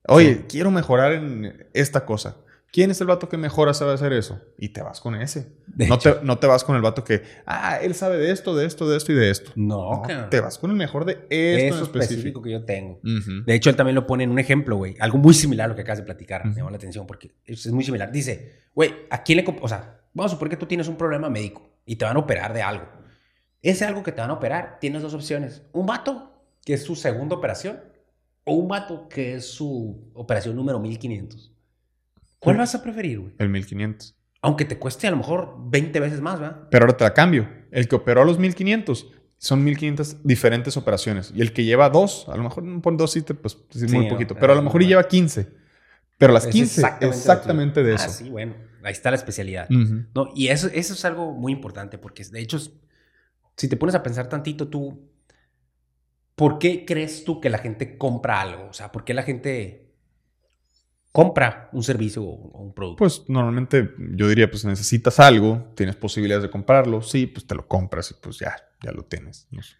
Oye, Sí. quiero mejorar en esta cosa. ¿Quién es el vato que mejora sabe hacer eso? Y te vas con ese. No te, no te vas con el vato que, ah, él sabe de esto, de esto, de esto y de esto. No, te vas con el mejor de esto Eso en específico específico. que yo tengo. Ujú. De hecho, él también lo pone en un ejemplo, güey. Algo muy similar a lo que acabas de platicar. Me Ujú. llamó la atención porque es muy similar. Dice, güey, ¿a quién le... O sea, vamos a suponer que tú tienes un problema médico y te van a operar de algo. Ese algo que te van a operar, tienes dos opciones. Un vato, que es su segunda operación, o un vato que es su operación número 1500. ¿Cuál vas a preferir, güey? El 1500. Aunque te cueste a lo mejor 20 veces más, ¿verdad? Pero ahora te la cambio. El que operó a los 1500 son 1500 diferentes operaciones. Y el que lleva dos, a lo mejor pon dos sí, te- pues es Sí, muy no, poquito. pero a lo mejor y lleva 15. Pero las Es 15 exactamente de eso. Ah, sí, bueno. Ahí está la especialidad. No, y eso, eso es algo muy importante porque de hecho, si te pones a pensar tantito tú, ¿por qué crees tú que la gente compra algo? O sea, ¿por qué la gente compra un servicio o un producto? Pues normalmente yo diría, pues necesitas algo, tienes posibilidades de comprarlo, sí, pues te lo compras y pues ya, ya lo tienes. No sé.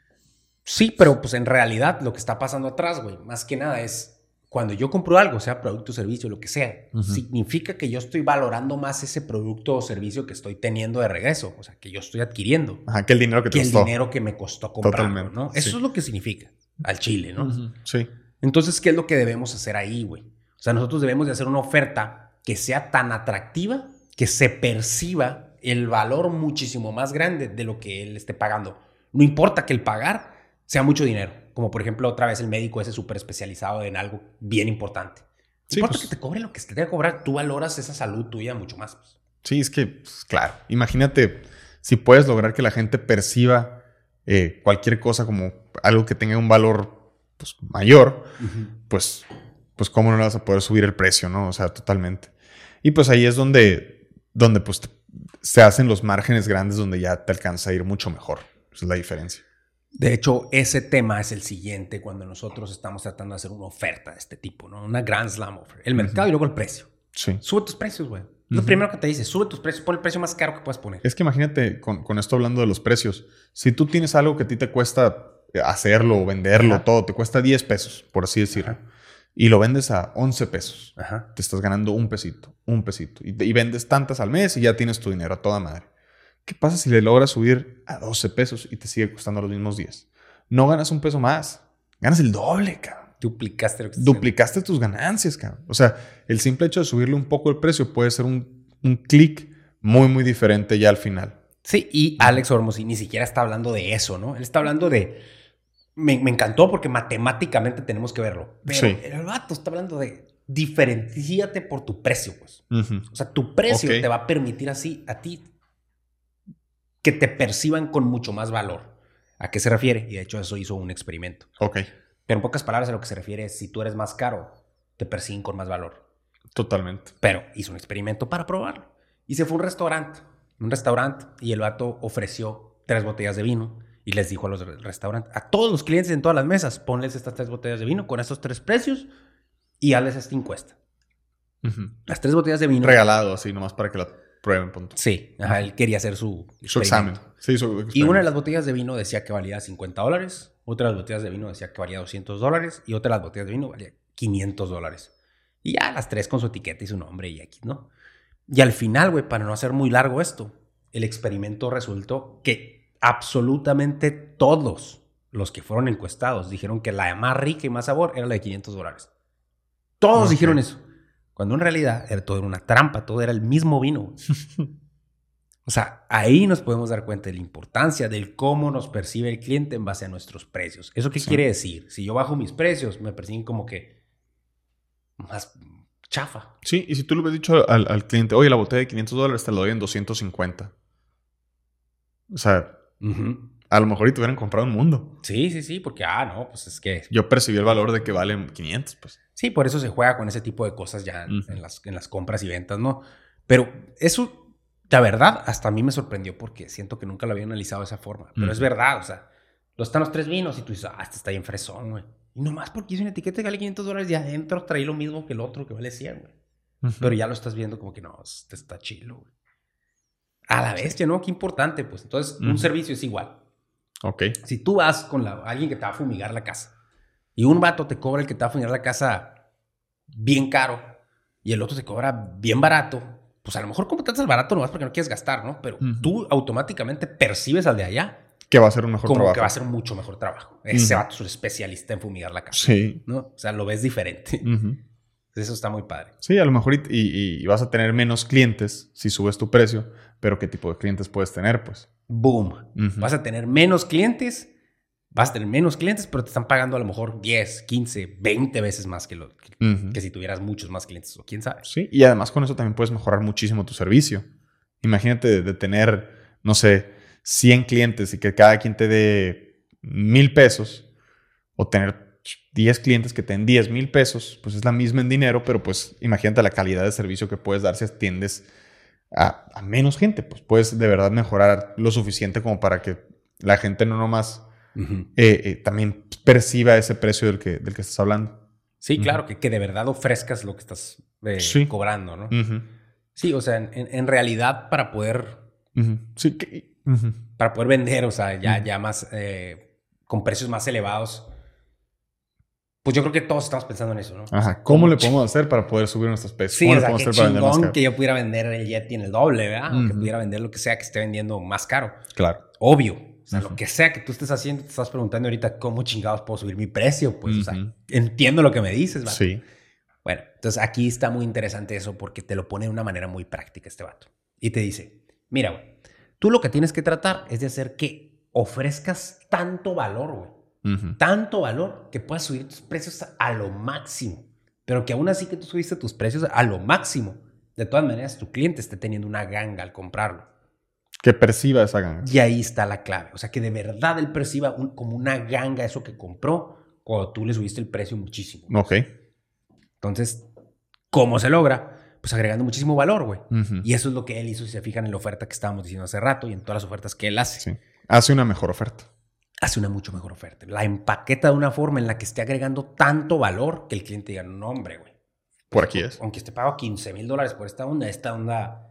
sí, pero pues en realidad lo que está pasando atrás, güey, más que nada es cuando yo compro algo, sea producto, servicio, lo que sea, significa que yo estoy valorando más ese producto o servicio que estoy teniendo de regreso, o sea, que yo estoy adquiriendo. Ajá, que el dinero que te que el dinero que me costó comprarlo, Totalmente, ¿no? sí. Eso es lo que significa al chile, ¿no? Sí. Entonces, ¿qué es lo que debemos hacer ahí, güey? O sea, nosotros debemos de hacer una oferta que sea tan atractiva que se perciba el valor muchísimo más grande de lo que él esté pagando. No importa que el pagar sea mucho dinero. Como por ejemplo, otra vez el médico ese súper especializado en algo bien importante. Sí, importa pues- que te cobre lo que te tenga que cobrar, tú valoras esa salud tuya mucho más. pues. Sí, es que, pues, claro, imagínate si puedes lograr que la gente perciba eh, cualquier cosa como algo que tenga un valor pues, mayor, pues, pues cómo no le vas a poder subir el precio, ¿no? O sea, totalmente. Y pues ahí es donde, donde pues, te- se hacen los márgenes grandes donde ya te alcanza a ir mucho mejor. Esa es la diferencia. De hecho, ese tema es el siguiente cuando nosotros estamos tratando de hacer una oferta de este tipo, ¿no? Una Grand Slam offer. El mercado y luego el precio. Sí. Sube tus precios, güey. Lo primero que te dice, sube tus precios, pon el precio más caro que puedas poner. Es que imagínate, con, con esto hablando de los precios, si tú tienes algo que a ti te cuesta hacerlo o venderlo, Ajá. todo, te cuesta 10 pesos, por así decirlo, Ajá. Y lo vendes a 11 pesos, Ajá. te estás ganando un pesito, un pesito, y, y vendes tantas al mes y ya tienes tu dinero a toda madre. ¿Qué pasa si le logras subir a 12 pesos y te sigue costando los mismos 10? No ganas un peso más, ganas el doble, cabrón. Duplicaste lo que. Duplicaste tus ganancias, cabrón. O sea, el simple hecho de subirle un poco el precio puede ser un, un clic muy, muy diferente ya al final. Sí, y Alex Hormozzi ni siquiera está hablando de eso, ¿no? Él está hablando de... Me, me encantó porque matemáticamente tenemos que verlo. Pero Sí. el vato está hablando de diferencíate por tu precio, pues. O sea, tu precio te va a permitir así a ti que te perciban con mucho más valor. ¿A qué se refiere? Y de hecho eso hizo un experimento. Ok, Pero en pocas palabras a lo que se refiere es si tú eres más caro, te persiguen con más valor. totalmente. Pero hizo un experimento para probarlo. Y se fue a un restaurante, un restaurante, y el vato ofreció tres botellas de vino y les dijo a los re- restaurantes, a todos los clientes en todas las mesas, ponles estas tres botellas de vino con estos tres precios y hazles esta encuesta. Las tres botellas de vino. Regalado así, nomás para que la prueben, punto. Sí, ajá, él quería hacer su, Su examen. Sí, su Y una de las botellas de vino decía que valía 50 dólares, otra de las botellas de vino decía que valía 200 dólares y otra de las botellas de vino valía 500 dólares. Y ya las tres con su etiqueta y su nombre y X, ¿no? Y al final, güey, para no hacer muy largo esto, el experimento resultó que absolutamente todos los que fueron encuestados dijeron que la más rica y más sabor era la de 500 dólares. Todos dijeron eso. Cuando en realidad era todo era una trampa, todo era el mismo vino. O sea, ahí nos podemos dar cuenta de la importancia del cómo nos percibe el cliente en base a nuestros precios. ¿Eso qué Sí. quiere decir? Si yo bajo mis precios, me perciben como que más chafa. Sí, y si tú le hubieras dicho al, al cliente, oye, la botella de 500 dólares te la doy en 250. O sea, a lo mejor y te hubieran comprado un mundo. Sí, sí, sí, porque, ah, no, pues es que... Yo percibí el valor de que valen 500, pues. Sí, por eso se juega con ese tipo de cosas ya en, las, en las compras y ventas, ¿no? Pero eso, la verdad, hasta a mí me sorprendió porque siento que nunca lo había analizado de esa forma. Pero es verdad, o sea, los están los tres vinos y tú dices, ah, este está bien fresón, güey. Y nomás porque hice una etiqueta que vale 500 dólares y adentro traí lo mismo que el otro que vale 100, güey. Pero ya lo estás viendo como que no, este está chilo, güey. A la bestia, ¿no? Qué importante, pues. Entonces, un Ujú. servicio es igual. Ok. Si tú vas con la- alguien que te va a fumigar la casa y un vato te cobra el que te va a fumigar la casa bien caro y el otro te cobra bien barato, pues a lo mejor contratas al barato nomás porque no quieres gastar, ¿no? Pero tú automáticamente percibes al de allá Que va a ser un mejor como trabajo. que va a ser mucho mejor trabajo. Ese vato es un especialista en fumigar la casa, Sí. ¿no? O sea, lo ves diferente. Eso está muy padre. Sí, a lo mejor y, y- y vas a tener menos clientes si subes tu precio, pero ¿qué tipo de clientes puedes tener? Pues. Boom. Vas a tener menos clientes, vas a tener menos clientes, pero te están pagando a lo mejor 10, 15, 20 veces más que, lo, que, si tuvieras muchos más clientes, o quién sabe. Sí, y además con eso también puedes mejorar muchísimo tu servicio. Imagínate de, de tener, no sé, 100 clientes y que cada quien te dé mil pesos, o tener 10 clientes que te den 10 mil pesos, pues es la misma en dinero, pero pues imagínate la calidad de servicio que puedes dar si atiendes a, a menos gente, pues puedes de verdad mejorar lo suficiente como para que la gente no nomás eh, eh, también perciba ese precio del que, del que estás hablando. Sí, claro, que, que de verdad ofrezcas lo que estás eh, Sí. cobrando, ¿no? Sí, o sea, en, realidad para poder. Sí, que- para poder vender, o sea, ya, ya más, con precios más elevados, pues yo creo que todos estamos pensando en eso, ¿no? Ajá. ¿Cómo le podemos hacer para poder subir nuestros precios? Sí, ¿Cómo o le podemos qué hacer para chingón que yo pudiera vender el Yeti en el doble, ¿verdad? O que pudiera vender lo que sea que esté vendiendo más caro. Claro. Obvio. O sea, lo que sea que tú estés haciendo, te estás preguntando ahorita cómo chingados puedo subir mi precio. Pues, o sea, entiendo lo que me dices, vato. Sí. Bueno, entonces aquí está muy interesante eso porque te lo pone de una manera muy práctica este vato. Y te dice, mira, güey, tú lo que tienes que tratar es de hacer que ofrezcas tanto valor, güey. Tanto valor que puedas subir tus precios a lo máximo. Pero que aún así que tú subiste tus precios a lo máximo, de todas maneras tu cliente esté teniendo una ganga al comprarlo. Que perciba esa ganga. Y ahí está la clave. O sea, que de verdad él perciba un- como una ganga eso que compró cuando tú le subiste el precio muchísimo. Ok. Entonces, ¿cómo se logra? Pues agregando muchísimo valor, güey. Y eso es lo que él hizo, si se fijan en la oferta que estábamos diciendo hace rato y en todas las ofertas que él hace. Sí. Hace una mejor oferta. Hace una mucho mejor oferta. La empaqueta de una forma en la que esté agregando tanto valor que el cliente diga, no, hombre, güey. Por aquí es. Aunque te pago 15 mil dólares por esta onda, esta onda,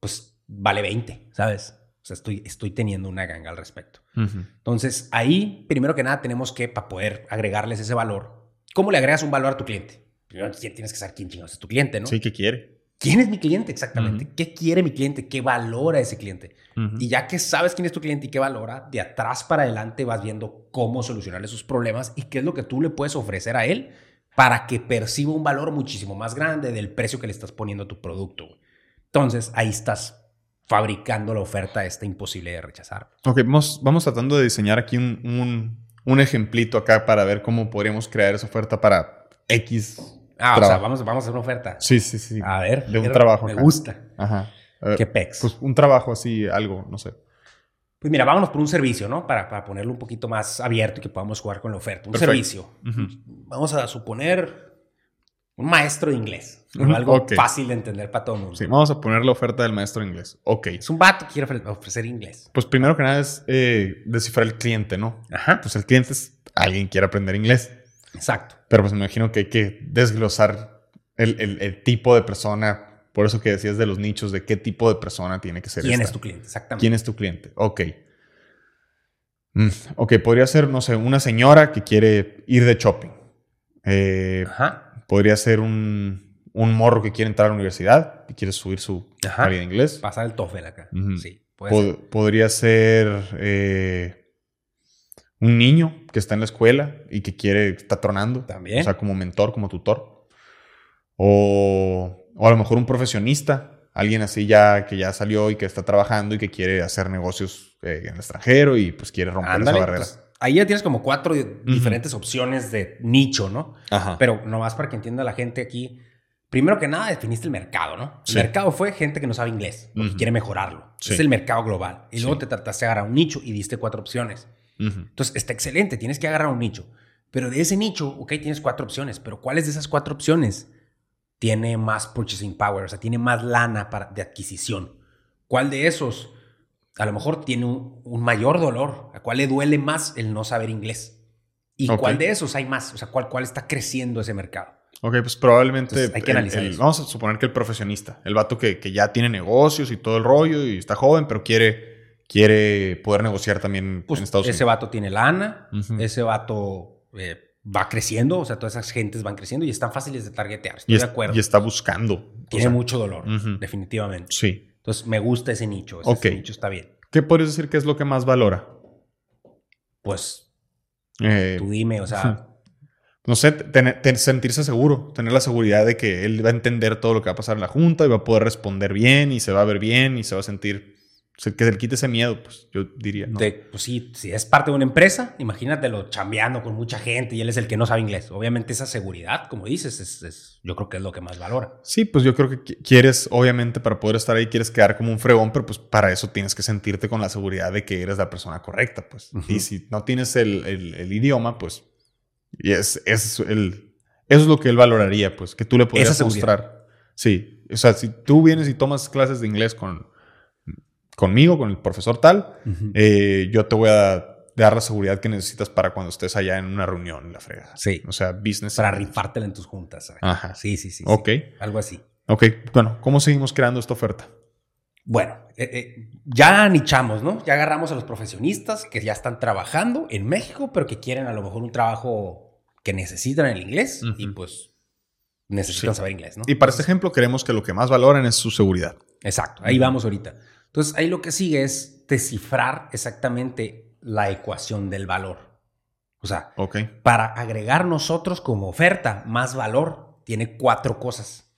pues vale 20, ¿sabes? O sea, estoy, estoy teniendo una ganga al respecto. Entonces, ahí, primero que nada, tenemos que, para poder agregarles ese valor, ¿cómo le agregas un valor a tu cliente? Primero tienes que saber quién chingados es tu cliente, ¿no? Sí, ¿qué quiere? ¿Quién es mi cliente exactamente? ¿Qué quiere mi cliente? ¿Qué valora ese cliente? Y ya que sabes quién es tu cliente y qué valora, de atrás para adelante vas viendo cómo solucionarle sus problemas y qué es lo que tú le puedes ofrecer a él para que perciba un valor muchísimo más grande del precio que le estás poniendo a tu producto. Entonces, ahí estás fabricando la oferta esta imposible de rechazar. Ok, vamos, vamos tratando de diseñar aquí un, un, un ejemplito acá para ver cómo podríamos crear esa oferta para X. Ah, o sea, vamos, vamos a hacer una oferta. Sí, sí, sí. A ver. De un trabajo Me acá. gusta. Ajá. Ver, ¿Qué pex? Pues un trabajo así, algo, no sé. Pues mira, vámonos por un servicio, ¿no? Para, para ponerlo un poquito más abierto y que podamos jugar con la oferta. Un Perfecto. servicio. Vamos a suponer un maestro de inglés. Algo fácil de entender para todo el mundo. Sí, vamos a poner la oferta del maestro de inglés. Ok. Es un vato que quiere ofre- ofrecer inglés. Pues primero que nada es eh, descifrar el cliente, ¿no? Ajá. Pues el cliente es alguien que quiere aprender inglés. Exacto. Pero pues me imagino que hay que desglosar el, el- el tipo de persona. Por eso que decías de los nichos, de qué tipo de persona tiene que ser ¿Quién esta. es tu cliente? Exactamente. ¿Quién es tu cliente? Ok. Mm, ok, podría ser, no sé, una señora que quiere ir de shopping. Eh, Ajá. podría ser un, un morro que quiere entrar a la universidad y quiere subir su área de inglés. Pasar el TOEFL acá. Sí. puede Pod- ser. podría ser eh, un niño que está en la escuela y que quiere, está tronando. También. O sea, como mentor, como tutor. O, o a lo mejor un profesionista, alguien así ya que ya salió y que está trabajando y que quiere hacer negocios eh, en el extranjero y pues quiere romper Ándale, esa barrera. pues, ahí ya tienes como cuatro di- diferentes opciones de nicho, ¿no? Ajá. Pero nomás para que entienda la gente aquí. Primero que nada, definiste el mercado, ¿no? El Sí. mercado fue gente que no sabe inglés quiere mejorarlo. Sí. Es el mercado global. Y luego Sí. te trataste de agarrar un nicho y diste cuatro opciones. Ujú. Entonces, está excelente, tienes que agarrar un nicho. Pero de ese nicho, ok, tienes cuatro opciones, pero ¿cuáles de esas cuatro opciones tiene más purchasing power? O sea, tiene más lana para, de adquisición. ¿Cuál de esos a lo mejor tiene un, un mayor dolor? ¿A cuál le duele más el no saber inglés? ¿Y Ok. cuál de esos hay más? O sea, ¿cuál, cuál está creciendo ese mercado? Ok, pues probablemente. Entonces, hay que el- analizar el- eso. vamos a suponer que el profesionista, el vato que, que ya tiene negocios y todo el rollo y está joven, pero quiere, quiere poder negociar también Pues en Estados ese Unidos. vato tiene lana, ese vato eh, va creciendo, o sea, todas esas gentes van creciendo y están fáciles de targetear. Estoy Y, de acuerdo. y está buscando. o tiene sea, mucho dolor, definitivamente. Sí. Entonces, me gusta ese nicho. Ese, ese nicho está bien. ¿Qué podrías decir que es lo que más valora? Pues Eh, tú dime, o sea, no sé, ten- sentirse seguro, tener la seguridad de que él va a entender todo lo que va a pasar en la junta y va a poder responder bien y se va a ver bien y se va a sentir, se- que se le quite ese miedo, pues yo diría. ¿no? de- pues sí, si es parte de una empresa, imagínatelo chambeando con mucha gente y él es el que no sabe inglés. Obviamente esa seguridad, como dices, es, es- yo creo que es lo que más valora. Sí, pues yo creo que qui- quieres, obviamente, para poder estar ahí, quieres quedar como un fregón, pero pues para eso tienes que sentirte con la seguridad de que eres la persona correcta, pues. Y si no tienes el, el- el idioma, pues, y es, es el, eso es lo que él valoraría, pues, que tú le podrías mostrar. Sí, o sea, si tú vienes y tomas clases de inglés con, conmigo, con el profesor tal, eh, yo te voy a dar la seguridad que necesitas para cuando estés allá en una reunión, la frega. Sí. O sea, business. Para rifártela en tus juntas. ¿sabes? Ajá. Sí, sí, sí. sí. Ok, Algo así. ok. Bueno, ¿cómo seguimos creando esta oferta? Bueno, eh, eh, ya nichamos, ¿no? Ya agarramos a los profesionistas que ya están trabajando en México, pero que quieren a lo mejor un trabajo que necesitan el inglés y pues necesitan Sí. saber inglés, ¿no? Y para este ejemplo queremos que lo que más valoran es su seguridad. Exacto, ahí vamos ahorita. Entonces, ahí lo que sigue es descifrar exactamente la ecuación del valor. O sea, para agregar nosotros como oferta más valor, tiene cuatro cosas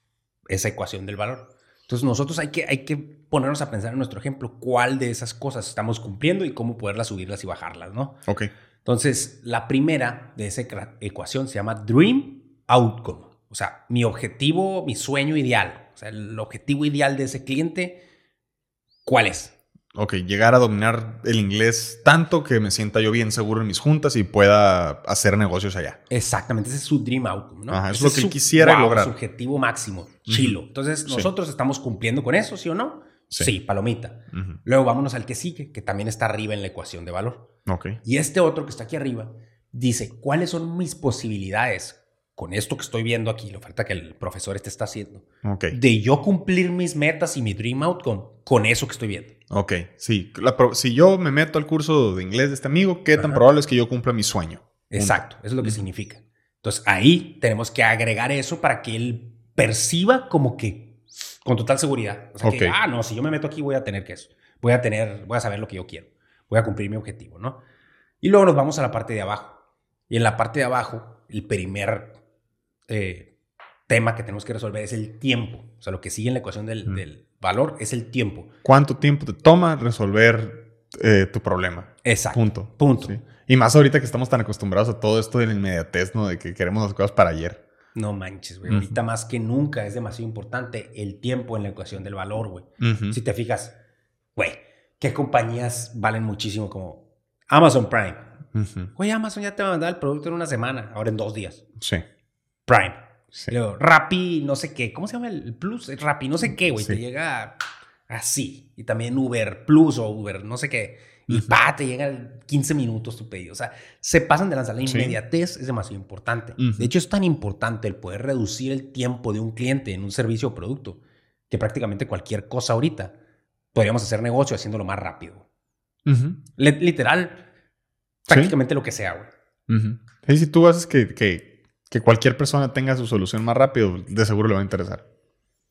esa ecuación del valor. Entonces, nosotros hay que, hay que ponernos a pensar en nuestro ejemplo cuál de esas cosas estamos cumpliendo y cómo poderlas subirlas y bajarlas, ¿no? Ok. Entonces, la primera de esa ecuación se llama Dream Outcome. O sea, mi objetivo, mi sueño ideal. O sea, el objetivo ideal de ese cliente, ¿cuál es? Ok, llegar a dominar el inglés tanto que me sienta yo bien seguro en mis juntas y pueda hacer negocios allá. Exactamente, ese es su dream outcome, ¿no? Ajá, es Ese lo que él quisiera wow, lograr. Su objetivo máximo, chilo. Entonces, Sí. nosotros estamos cumpliendo con eso, ¿sí o no? Sí. Sí, palomita. Luego vámonos al que sigue, que también está arriba en la ecuación de valor. Ok. Y este otro que está aquí arriba dice, ¿cuáles son mis posibilidades con esto que estoy viendo aquí, la oferta que el profesor este está haciendo, Ok. de yo cumplir mis metas y mi dream outcome con eso que estoy viendo? Ok. Sí. La si yo me meto al curso de inglés de este amigo, ¿qué tan Ajá. probable es que yo cumpla mi sueño? Exacto, eso es lo que Ujú. significa. Entonces ahí tenemos que agregar eso para que él perciba como que con total seguridad. O sea, que, Ok. ah, no, si yo me meto aquí voy a tener que eso. Voy a tener, voy a saber lo que yo quiero. Voy a cumplir mi objetivo, ¿no? Y luego nos vamos a la parte de abajo. Y en la parte de abajo, el primer eh, tema que tenemos que resolver es el tiempo. O sea, lo que sigue en la ecuación del, Mm. del valor es el tiempo. ¿Cuánto tiempo te toma resolver eh, tu problema? Exacto. Punto. Punto. Sí. Y más ahorita que estamos tan acostumbrados a todo esto de la inmediatez, ¿no? De que queremos las cosas para ayer. No manches, güey. Ujú. Ahorita más que nunca es demasiado importante el tiempo en la ecuación del valor, güey. Si te fijas, güey, ¿qué compañías valen muchísimo como Amazon Prime? Güey, Amazon ya te va a mandar el producto en una semana, ahora en dos días. Sí. Prime. Sí. Luego, Rappi, no sé qué. ¿Cómo se llama el Plus? Rappi, no sé qué, güey. Sí. Te llega así. Y también Uber Plus o Uber, no sé qué. Y pa, te llega en 15 minutos tu pedido. O sea, se pasan de lanzar. La Sí. inmediatez es demasiado importante. De hecho, es tan importante el poder reducir el tiempo de un cliente en un servicio o producto que prácticamente cualquier cosa ahorita podríamos hacer negocio haciéndolo más rápido. Literal, prácticamente lo que sea, güey. Si tú haces que, que, que cualquier persona tenga su solución más rápido, de seguro le va a interesar.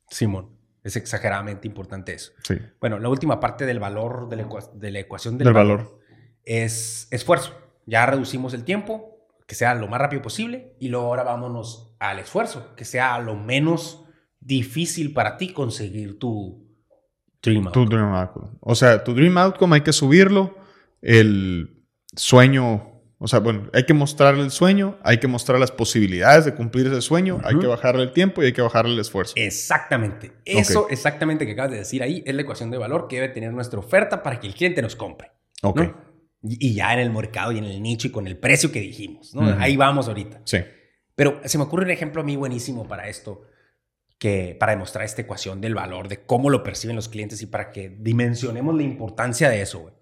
Simón, es exageradamente importante eso. Sí. Bueno, la última parte del valor de la, ecua- de la ecuación del, Del valor, valor. es esfuerzo. Ya reducimos el tiempo, que sea lo más rápido posible, y luego ahora vámonos al esfuerzo, que sea lo menos difícil para ti conseguir tu dream Tu outcome. dream outcome. O sea, tu dream outcome hay que subirlo. El sueño, o sea, bueno, hay que mostrarle el sueño, hay que mostrar las posibilidades de cumplir ese sueño, hay que bajarle el tiempo y hay que bajarle el esfuerzo. Exactamente. Eso exactamente que acabas de decir ahí es la ecuación de valor que debe tener nuestra oferta para que el cliente nos compre. ok. ¿no? Y, ya en el mercado y en el nicho y con el precio que dijimos. Ahí vamos ahorita. Sí. Pero se me ocurre un ejemplo a mí buenísimo para esto, que para demostrar esta ecuación del valor, de cómo lo perciben los clientes y para que dimensionemos la importancia de eso. güey.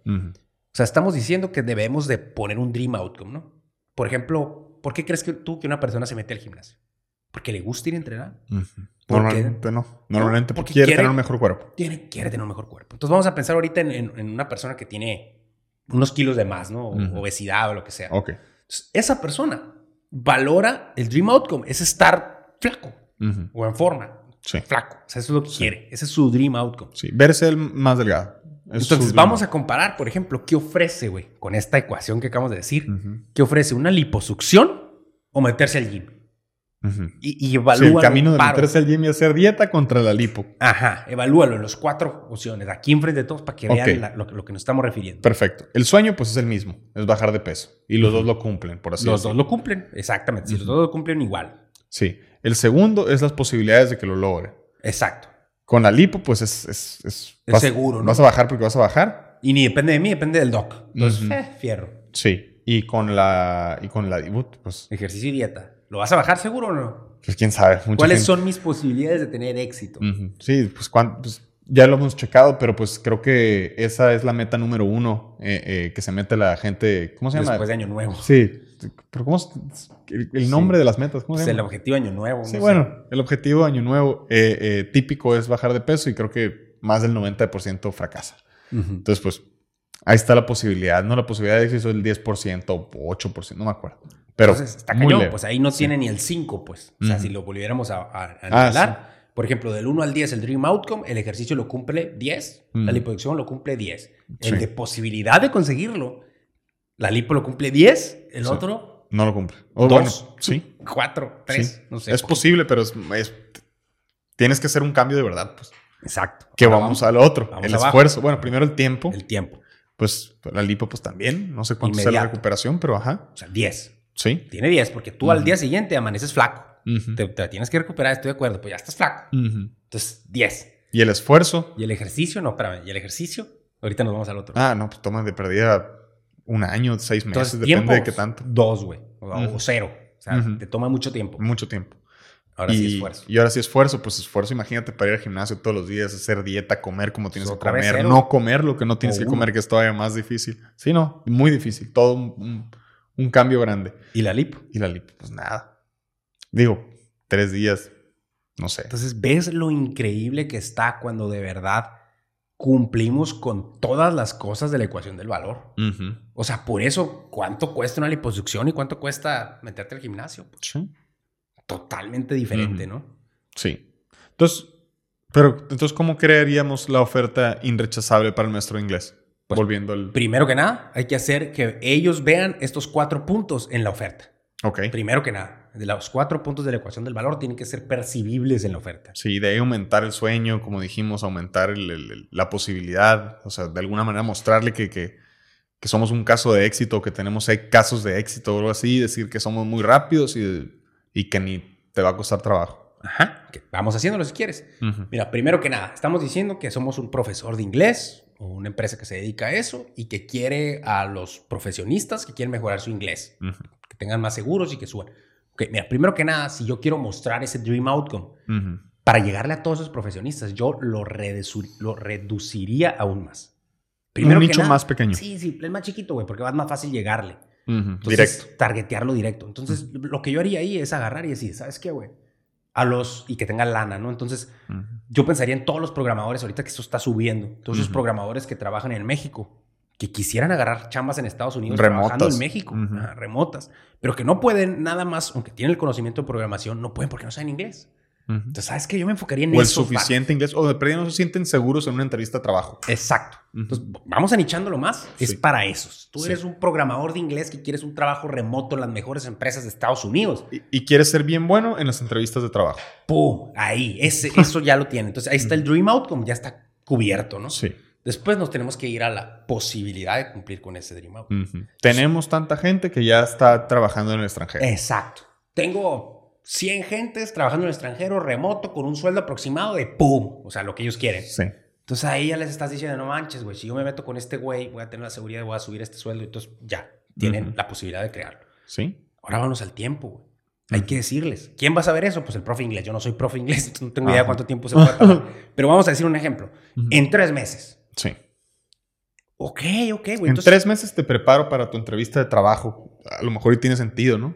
O sea, estamos diciendo que debemos de poner un dream outcome, ¿no? Por ejemplo, ¿por qué crees que tú que una persona se mete al gimnasio? ¿Porque le gusta ir a entrenar? Normalmente no. Normalmente porque quiere, quiere- tener un mejor cuerpo. Tiene, quiere tener un mejor cuerpo. Entonces vamos a pensar ahorita en, en- en una persona que tiene unos kilos de más, ¿no? Ujú. Obesidad o lo que sea. Ok. Entonces, esa persona valora el dream outcome, es estar flaco o en forma. Sí. Flaco. O sea, eso es lo que Sí. quiere. Ese es su dream outcome. Sí. Verse el más delgado. Es Entonces, vamos a comparar, por ejemplo, qué ofrece, güey, con esta ecuación que acabamos de decir. ¿Qué ofrece? ¿Una liposucción o meterse al gym? Y, y Sí, el camino de paro. meterse al gym y hacer dieta contra la lipo. Ajá, evalúalo en las cuatro opciones, aquí enfrente de todos, para que vean la- lo, lo que nos estamos refiriendo. Perfecto. El sueño, pues es el mismo, es bajar de peso. Y los dos lo cumplen, por así los dos decirlo. lo cumplen, exactamente. Si los dos lo cumplen, igual. Sí. El segundo es las posibilidades de que lo logre. Exacto. Con la lipo, pues es. es, es- Es seguro, ¿no? Vas a bajar porque vas a bajar. Y ni depende de mí, depende del doc. Entonces, Ujú. eh, fierro. Sí. Y con la. Y con la debut, pues. Ejercicio y dieta. ¿Lo vas a bajar seguro o no? Pues quién sabe. Mucha ¿Cuáles gente- son mis posibilidades de tener éxito? Sí, pues, pues, ya lo hemos checado, pero pues creo que esa es la meta número uno eh, eh, que se mete la gente. ¿Cómo se llama? Después de Año Nuevo. Sí. Pero ¿cómo es- el, el nombre Sí. de las metas? ¿Cómo se Es el llama? objetivo Año Nuevo. Sí, no sé. bueno, el objetivo Año Nuevo eh, eh, típico es bajar de peso y creo que más del 90% fracasa. Ujú. Entonces, pues, ahí está la posibilidad, ¿no? La posibilidad de éxito es el 10% o 8%, no me acuerdo. Pero Entonces, está muy cañón. Pues ahí no tiene ni el 5, pues. O sea, Ujú. si lo volviéramos a, a, a Ah, nivelar, por ejemplo, del 1 al 10 el Dream Outcome, el ejercicio lo cumple 10, la Ujú. liposucción lo cumple 10. Sí. El de posibilidad de conseguirlo, la lipo lo cumple 10, el Sí. otro no lo cumple. O Dos. bueno, sí. 4, 3, sí. no sé. es posible, pero es, es- tienes que hacer un cambio de verdad, pues. Exacto. Que Ahora vamos al otro, vamos el abajo. esfuerzo. Bueno, primero el tiempo. El tiempo. Pues la lipo, pues también. No sé cuánto sea la recuperación, pero ajá. O sea, 10. Sí. Tiene 10 porque tú al día siguiente amaneces flaco. Te, te tienes que recuperar, estoy de acuerdo, pues ya estás flaco. Entonces, 10. Y el esfuerzo. Y el ejercicio, no, espérame, y el ejercicio, ahorita nos vamos al otro. Ah, no, pues toma de perdida un año, seis meses, Entonces, depende de qué tanto. Dos, güey. O, cero. O sea, te toma mucho tiempo. Mucho tiempo. Ahora y, sí esfuerzo. y ahora sí esfuerzo, pues esfuerzo, imagínate para ir al gimnasio todos los días, hacer dieta, comer como tienes que comer, no comer lo que no tienes O que uno. comer, que es todavía más difícil. Sí, no, muy difícil, todo un, un- un cambio grande. Y la lipo. Y la lipo, pues nada. Digo, tres días, no sé. Entonces, ¿ves lo increíble que está cuando de verdad cumplimos con todas las cosas de la ecuación del valor? O sea, por eso, ¿cuánto cuesta una liposucción y cuánto cuesta meterte al gimnasio? Sí. totalmente diferente. ¿no? Sí. Entonces, pero entonces, ¿cómo crearíamos la oferta irrechazable para el maestro de inglés? Pues, Volviendo al... Primero que nada, hay que hacer que ellos vean estos cuatro puntos en la oferta. Ok. Primero que nada, de los cuatro puntos de la ecuación del valor tienen que ser percibibles en la oferta. Sí, de ahí aumentar el sueño, como dijimos, aumentar el- el- la posibilidad, o sea, de alguna manera mostrarle que, que, que somos un caso de éxito, que tenemos casos de éxito o algo así, decir que somos muy rápidos y, y que ni te va a costar trabajo. Ajá, que vamos haciéndolo si quieres. Ujú. Mira, primero que nada, estamos diciendo que somos un profesor de inglés o una empresa que se dedica a eso y que quiere a los profesionistas que quieren mejorar su inglés, Ujú. que tengan más seguros y que suban. Ok, mira, primero que nada, si yo quiero mostrar ese dream outcome, para llegarle a todos esos profesionistas, yo lo, lo reduciría aún más. Un nicho más pequeño. Sí, sí, es más chiquito, güey, porque va más fácil llegarle. Ujú. Entonces, Directo. Targetearlo directo. Entonces, lo que yo haría ahí es agarrar y decir, ¿sabes qué, güey? A los... Y que tengan lana, ¿no? Entonces, yo pensaría en todos los programadores ahorita que esto está subiendo. Todos esos Ujú. programadores que trabajan en México. Que quisieran agarrar chambas en Estados Unidos Remotas. trabajando en México. Remotas. Pero que no pueden nada más, aunque tienen el conocimiento de programación, no pueden porque no saben inglés. Entonces, ¿sabes qué? Yo me enfocaría en O el suficiente inglés, o de perdida no se sienten seguros en una entrevista de trabajo. Exacto. Entonces, vamos anichándolo más. Es para esos. Tú Sí. eres un programador de inglés que quieres un trabajo remoto en las mejores empresas de Estados Unidos. Y, y quieres ser bien bueno en las entrevistas de trabajo. ¡Pum! Ahí. Ese, eso ya lo tiene. Entonces, ahí está el Dream Outcome. Ya está cubierto, ¿no? Sí. Después nos tenemos que ir a la posibilidad de cumplir con ese Dream Outcome. Ujú. Tenemos tanta gente que ya está trabajando en el extranjero. Exacto. Tengo 100 gentes trabajando en el extranjero remoto con un sueldo aproximado de ¡pum! O sea, lo que ellos quieren. Sí. Entonces ahí ya les estás diciendo, no manches, güey, si yo me meto con este güey, voy a tener la seguridad de voy a subir este sueldo. Entonces ya, tienen Ujú. la posibilidad de crearlo. Sí. Ahora vámonos al tiempo, güey. Hay que decirles. ¿Quién va a saber eso? Pues el profe inglés. Yo no soy profe inglés, no tengo idea Ajá. cuánto tiempo se puede tardar. Pero vamos a decir un ejemplo. Ujú. En tres meses. Sí. Ok, ok, güey. En Entonces, tres meses te preparo para tu entrevista de trabajo. A lo mejor y tiene sentido, ¿no?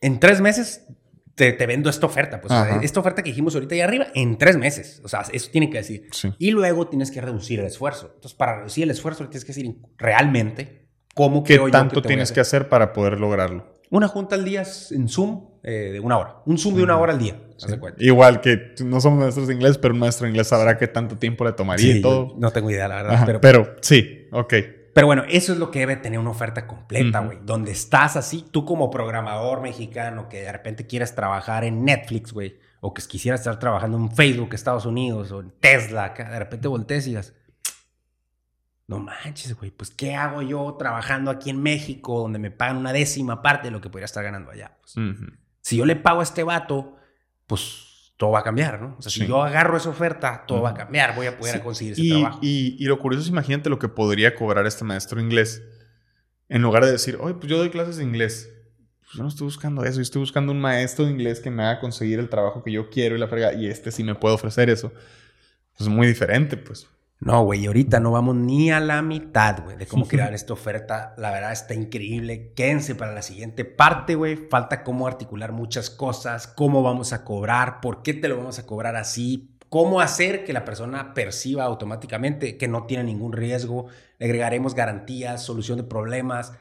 en tres meses te, te vendo esta oferta. Pues, o sea, Ajá. esta oferta que dijimos ahorita ahí arriba, en tres meses. O sea, eso tiene que decir. Sí. Y luego tienes que reducir el esfuerzo. Entonces, para reducir el esfuerzo, tienes que decir realmente cómo ¿Qué creo yo tanto que tienes hacer. que hacer para poder lograrlo? Una junta al día en Zoom eh, de una hora. Un Zoom de una hora al día. Igual que no somos maestros de inglés, pero un maestro de inglés sabrá qué tanto tiempo le tomaría Sí, y todo. no tengo idea, la verdad. Ajá, pero, pero, sí, ok. Pero bueno, eso es lo que debe tener una oferta completa, güey. Donde estás así, tú como programador mexicano que de repente quieres trabajar en Netflix, güey. O que quisieras estar trabajando en Facebook, Estados Unidos, o en Tesla, acá, de repente voltees y digas, no manches, güey, pues ¿qué hago yo trabajando aquí en México donde me pagan una décima parte de lo que podría estar ganando allá? Pues, si yo le pago a este vato, pues todo va a cambiar, ¿no? O sea, si yo agarro esa oferta, todo va a cambiar, voy a poder Sí, conseguir ese Y, trabajo. y- y lo curioso es, imagínate lo que podría cobrar este maestro inglés. En lugar de decir, oye, pues yo doy clases de inglés. Pues yo no estoy buscando eso. Yo estoy buscando un maestro de inglés que me haga conseguir el trabajo que yo quiero y la frega. Y este sí me puede ofrecer eso. Pues es muy diferente, pues. No, güey, ahorita no vamos ni a la mitad, güey, de cómo crear esta oferta. La verdad está increíble. Quédense para la siguiente parte, güey. Falta cómo articular muchas cosas, cómo vamos a cobrar, por qué te lo vamos a cobrar así, cómo hacer que la persona perciba automáticamente que no tiene ningún riesgo. Le agregaremos garantías, solución de problemas,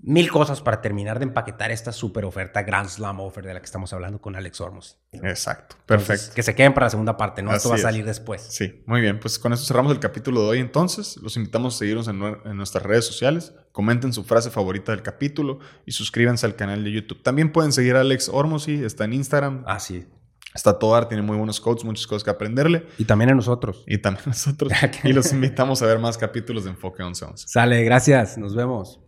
mil cosas para terminar de empaquetar esta super oferta Grand Slam Offer de la que estamos hablando con Alex Ormos. Exacto. Entonces, Perfecto. que se queden para la segunda parte, ¿no? Esto Así va a es. salir después. Sí, muy bien. Pues con eso cerramos el capítulo de hoy entonces. Los invitamos a seguirnos en, nue- en nuestras redes sociales. Comenten su frase favorita del capítulo y suscríbanse al canal de YouTube. También pueden seguir a Alex Ormosi. Está en Instagram. Ah, sí. Está todo dar, tiene muy buenos codes, muchas cosas que aprenderle. Y también a nosotros. Y también a nosotros. y los invitamos a ver más capítulos de Enfoque 1111. Sale, gracias. Nos vemos.